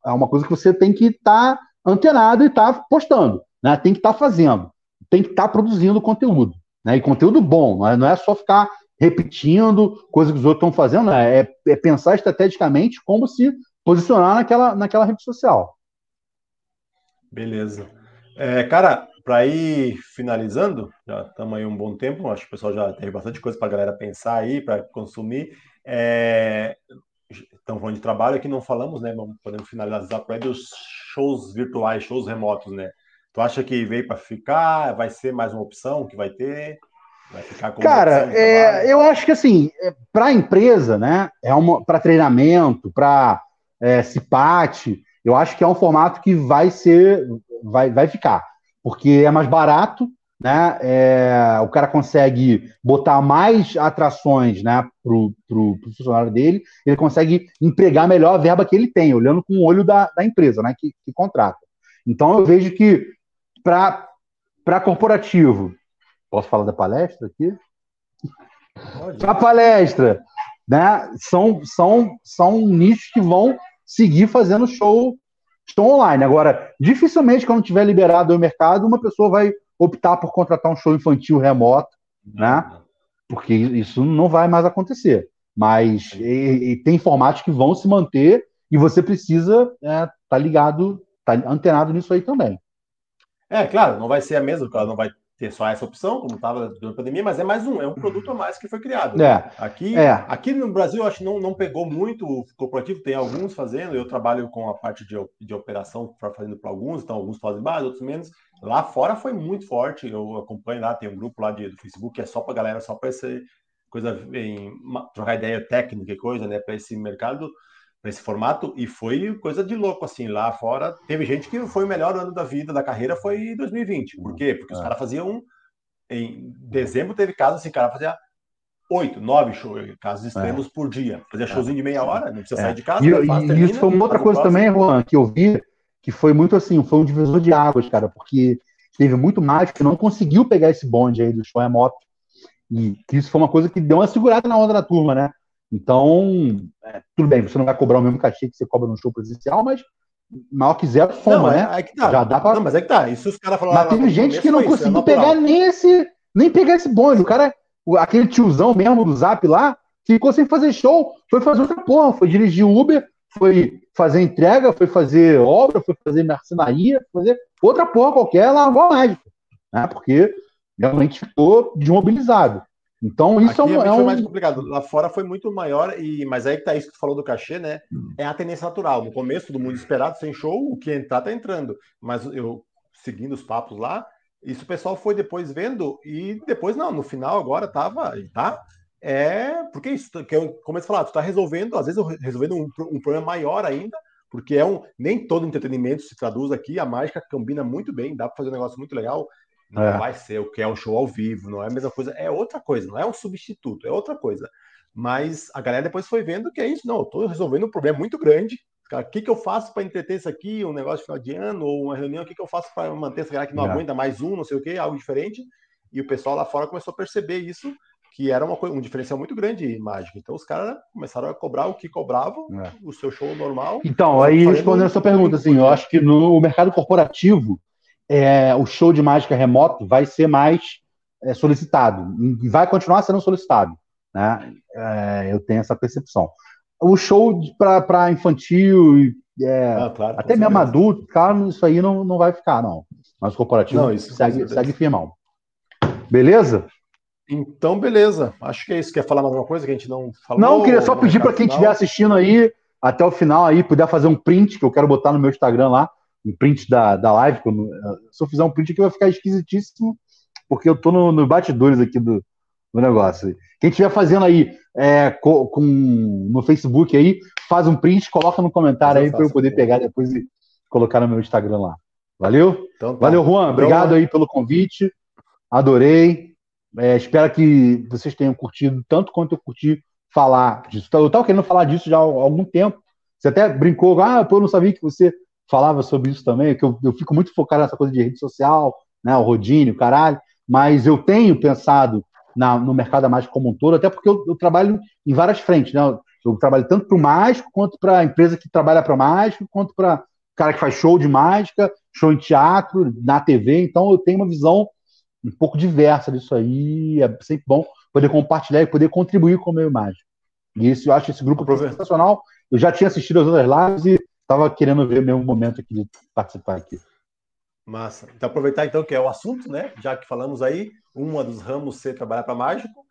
é uma coisa que você tem que estar tá antenado e estar tá postando, né? Tem que estar tá fazendo, tem que estar tá produzindo conteúdo, né? E conteúdo bom, não é, não é só ficar repetindo coisas que os outros estão fazendo, né? é, é pensar estrategicamente como se posicionar naquela, naquela rede social. Beleza. É, cara, para ir finalizando, já estamos aí um bom tempo, acho que o pessoal já teve bastante coisa para a galera pensar aí, para consumir. É, estamos falando de trabalho aqui, não falamos, né? Vamos, podemos finalizar por aí dos shows virtuais, shows remotos, né? Tu acha que veio para ficar? Vai ser mais uma opção que vai ter? Vai ficar como Cara, é, eu acho que assim, é, para a empresa, né? É uma para treinamento, para é, CIPAT, eu acho que é um formato que vai ser, vai, vai ficar, porque é mais barato, né? É, o cara consegue botar mais atrações né, para o funcionário dele, ele consegue empregar melhor a verba que ele tem, olhando com o olho da, da empresa né, que, que contrata. Então eu vejo que para corporativo, posso falar da palestra aqui? Para palestra, né, são, são, são nichos que vão seguir fazendo show, show online. Agora, dificilmente, quando tiver liberado o mercado, uma pessoa vai optar por contratar um show infantil remoto, né? Porque isso não vai mais acontecer. Mas e, e tem formatos que vão se manter e você precisa estar é, tá ligado, tá antenado nisso aí também. É, claro, não vai ser a mesma, ela não vai ter só essa opção, como estava durante a pandemia, mas é mais um, é um produto a mais que foi criado. Né? É, aqui, é. aqui no Brasil, acho que não, não pegou muito o corporativo, tem alguns fazendo, eu trabalho com a parte de, de operação, fazendo para alguns, então alguns fazem mais, outros menos, Lá fora foi muito forte. Eu acompanho lá, tem um grupo lá de, do Facebook que é só para galera, só para essa coisa em trocar ideia técnica e coisa, né, para esse mercado, para esse formato. E foi coisa de louco assim. Lá fora teve gente que foi o melhor ano da vida, da carreira, foi 2020. Por quê? Porque os é. caras faziam em dezembro teve casos assim, cara fazia oito, nove shows, casos extremos é. por dia. Fazia é. showzinho de meia hora, não precisa é. sair de casa. E, faz, e termina, isso foi uma outra coisa também, Juan, que eu vi que foi muito assim, foi um divisor de águas, cara, porque teve muito mágico que não conseguiu pegar esse bonde aí do show remoto. E isso foi uma coisa que deu uma segurada na onda da turma, né? Então, é, tudo bem, você não vai cobrar o mesmo cachê que você cobra no show presencial, mas maior que zero não, né? É, que tá. Já dá pra... Não, mas é que tá. Isso os caras falaram. Mas teve gente que não é conseguiu pegar nem esse, nem pegar esse bonde. O cara, aquele tiozão mesmo do Zap lá, ficou sem fazer show, foi fazer outra porra, foi dirigir Uber, foi fazer entrega, foi fazer obra, foi fazer marcenaria, foi fazer outra porra qualquer, largou a mágica, né? Porque realmente ficou desmobilizado. Então, isso Aqui é, um, é um... mais complicado. Lá fora foi muito maior, e mas aí que tá isso que tu falou do cachê, né? Hum. É a tendência natural. No começo, todo mundo esperado, sem show, o que entrar tá entrando. Mas eu, seguindo os papos lá, isso o pessoal foi depois vendo, e depois não, no final agora tava, tá? é porque isso, que eu começo a falar, tu está resolvendo, às vezes resolvendo um, um, problema maior ainda, porque é um nem todo entretenimento se traduz aqui, a mágica combina muito bem, dá para fazer um negócio muito legal. Não é. vai ser o que é um show ao vivo, não é a mesma coisa, é outra coisa, não é um substituto, é outra coisa. Mas a galera depois foi vendo que é isso, não, eu tô resolvendo um problema muito grande. O que, que eu faço para entreter isso aqui, um negócio de final de ano, ou uma reunião, o que, que eu faço para manter essa galera que não é. aguenta mais um, não sei o que, algo diferente. E o pessoal lá fora começou a perceber isso que era uma coisa, um diferencial muito grande em mágica. Então os caras começaram a cobrar o que cobravam, é. o seu show normal. Então, aí respondendo a sua pergunta, assim, eu acho que no mercado corporativo, é, o show de mágica remoto vai ser mais é, solicitado, e vai continuar sendo solicitado. Né? É, eu tenho essa percepção. O show para infantil, é, ah, claro, até mesmo adulto, cara, isso aí não, não vai ficar, não. Mas o corporativo não, isso segue, segue firmão. Beleza? Então, beleza. Acho que é isso. Quer falar mais alguma coisa que a gente não falou? Não, queria só pedir para quem estiver assistindo aí, até o final aí, puder fazer um print, que eu quero botar no meu Instagram lá, um print da, da live. Quando, se eu fizer um print aqui, vai ficar esquisitíssimo, porque eu tô no, no batidores aqui do, do negócio. Quem estiver fazendo aí é, com, com, no Facebook aí, faz um print, coloca no comentário aí para eu poder pegar depois e colocar no meu Instagram lá. Valeu? Então, tá. Valeu, Juan. Obrigado então, aí pelo convite. Adorei. É, espero que vocês tenham curtido tanto quanto eu curti falar disso. Eu estava querendo falar disso já há algum tempo. Você até brincou, ah, pô, eu não sabia que você falava sobre isso também, que eu, eu fico muito focado nessa coisa de rede social, né, o Rodinho, caralho, mas eu tenho pensado na, no mercado da mágica como um todo, até porque eu, eu, trabalho em várias frentes, né? Eu trabalho tanto para o mágico, quanto para a empresa que trabalha para mágico, quanto para o cara que faz show de mágica, show em teatro, na TV. Então eu tenho uma visão um pouco diversa disso aí. É sempre bom poder compartilhar e poder contribuir com o meio mágico. E isso, eu acho esse grupo profissional. Eu já tinha assistido as outras lives e estava querendo ver mesmo momento aqui de participar aqui. Massa. Então, aproveitar então que é o assunto, né? Já que falamos aí, uma dos ramos ser trabalhar para mágico.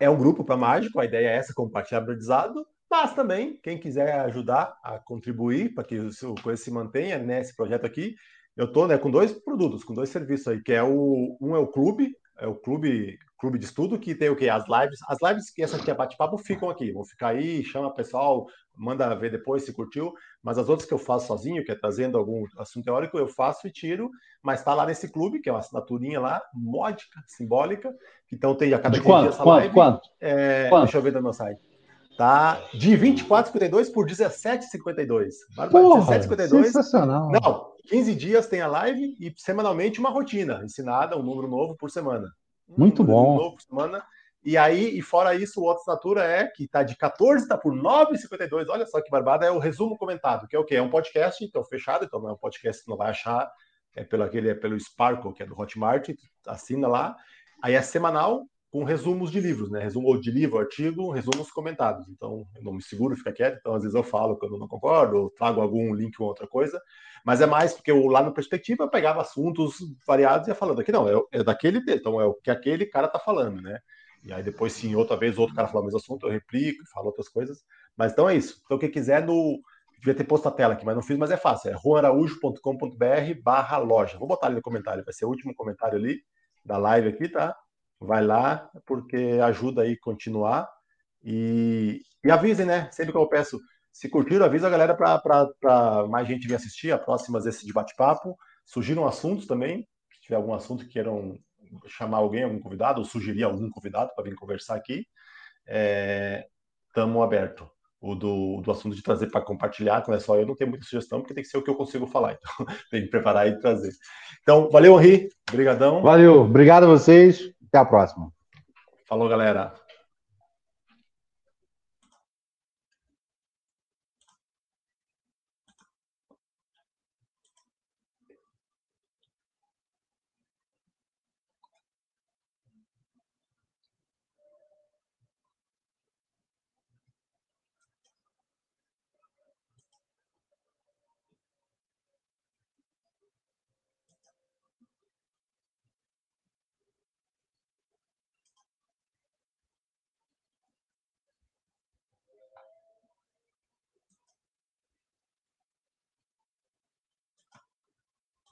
É um grupo para mágico, a ideia é essa, compartilhar aprendizado, mas também, quem quiser ajudar a contribuir para que o coisa se mantenha nesse projeto aqui, eu estou né, com dois produtos, com dois serviços aí, que é o um é o clube, é o clube clube de estudo que tem o que as lives, as lives que essa aqui é bate-papo ficam aqui, vão ficar aí, chama o pessoal, manda ver depois se curtiu, mas as outras que eu faço sozinho, que é trazendo algum assunto teórico, eu faço e tiro, mas está lá nesse clube, que é uma assinaturinha lá, módica, simbólica, então tem a cada dia essa quanto, live. Quanto? É, quanto? Deixa eu ver no meu site. Tá de 24,52 por 17,52. Porra, 17,52. Sensacional. Não, 15 dias tem a live e semanalmente uma rotina ensinada, um número novo por semana. Um Muito bom. Novo por semana. E aí, e fora isso, o outra assinatura é que está de 14, está por 9,52. Olha só que barbada, é o resumo comentado, que é o quê? É um podcast, então fechado, então não é um podcast que não vai achar, é pelo aquele, é pelo Sparkle, que é do Hotmart, assina lá. Aí é semanal, com resumos de livros, né? Resumo de livro, artigo, resumos comentados. Então, eu não me seguro, fica quieto. Então, às vezes eu falo quando eu não concordo, ou trago algum link ou outra coisa. Mas é mais porque eu, lá no Perspectiva, eu pegava assuntos variados e ia falando aqui, não, é, é daquele, então é o que aquele cara tá falando, né? E aí depois, sim, outra vez, outro cara fala o mesmo assunto, eu replico, falo outras coisas. Mas então é isso. Então, quem quiser, no... devia ter posto a tela aqui, mas não fiz, mas é fácil. É ruaraújo.com.br barra loja. Vou botar ali no comentário, vai ser o último comentário ali da live aqui, tá? Vai lá, porque ajuda aí continuar. E, e avisem, né? Sempre que eu peço, se curtiram, avisa a galera para mais gente vir assistir a próximas esse de bate-papo. Surgiram assuntos também, se tiver algum assunto que queiram chamar alguém, algum convidado, ou sugerir algum convidado para vir conversar aqui, estamos é, abertos. O do, do assunto de trazer para compartilhar, não é só eu, não tenho muita sugestão, porque tem que ser o que eu consigo falar. Então, (laughs) tem que preparar e trazer. Então, valeu, Henri. Obrigadão. Valeu. Obrigado a vocês. Até a próxima. Falou, galera.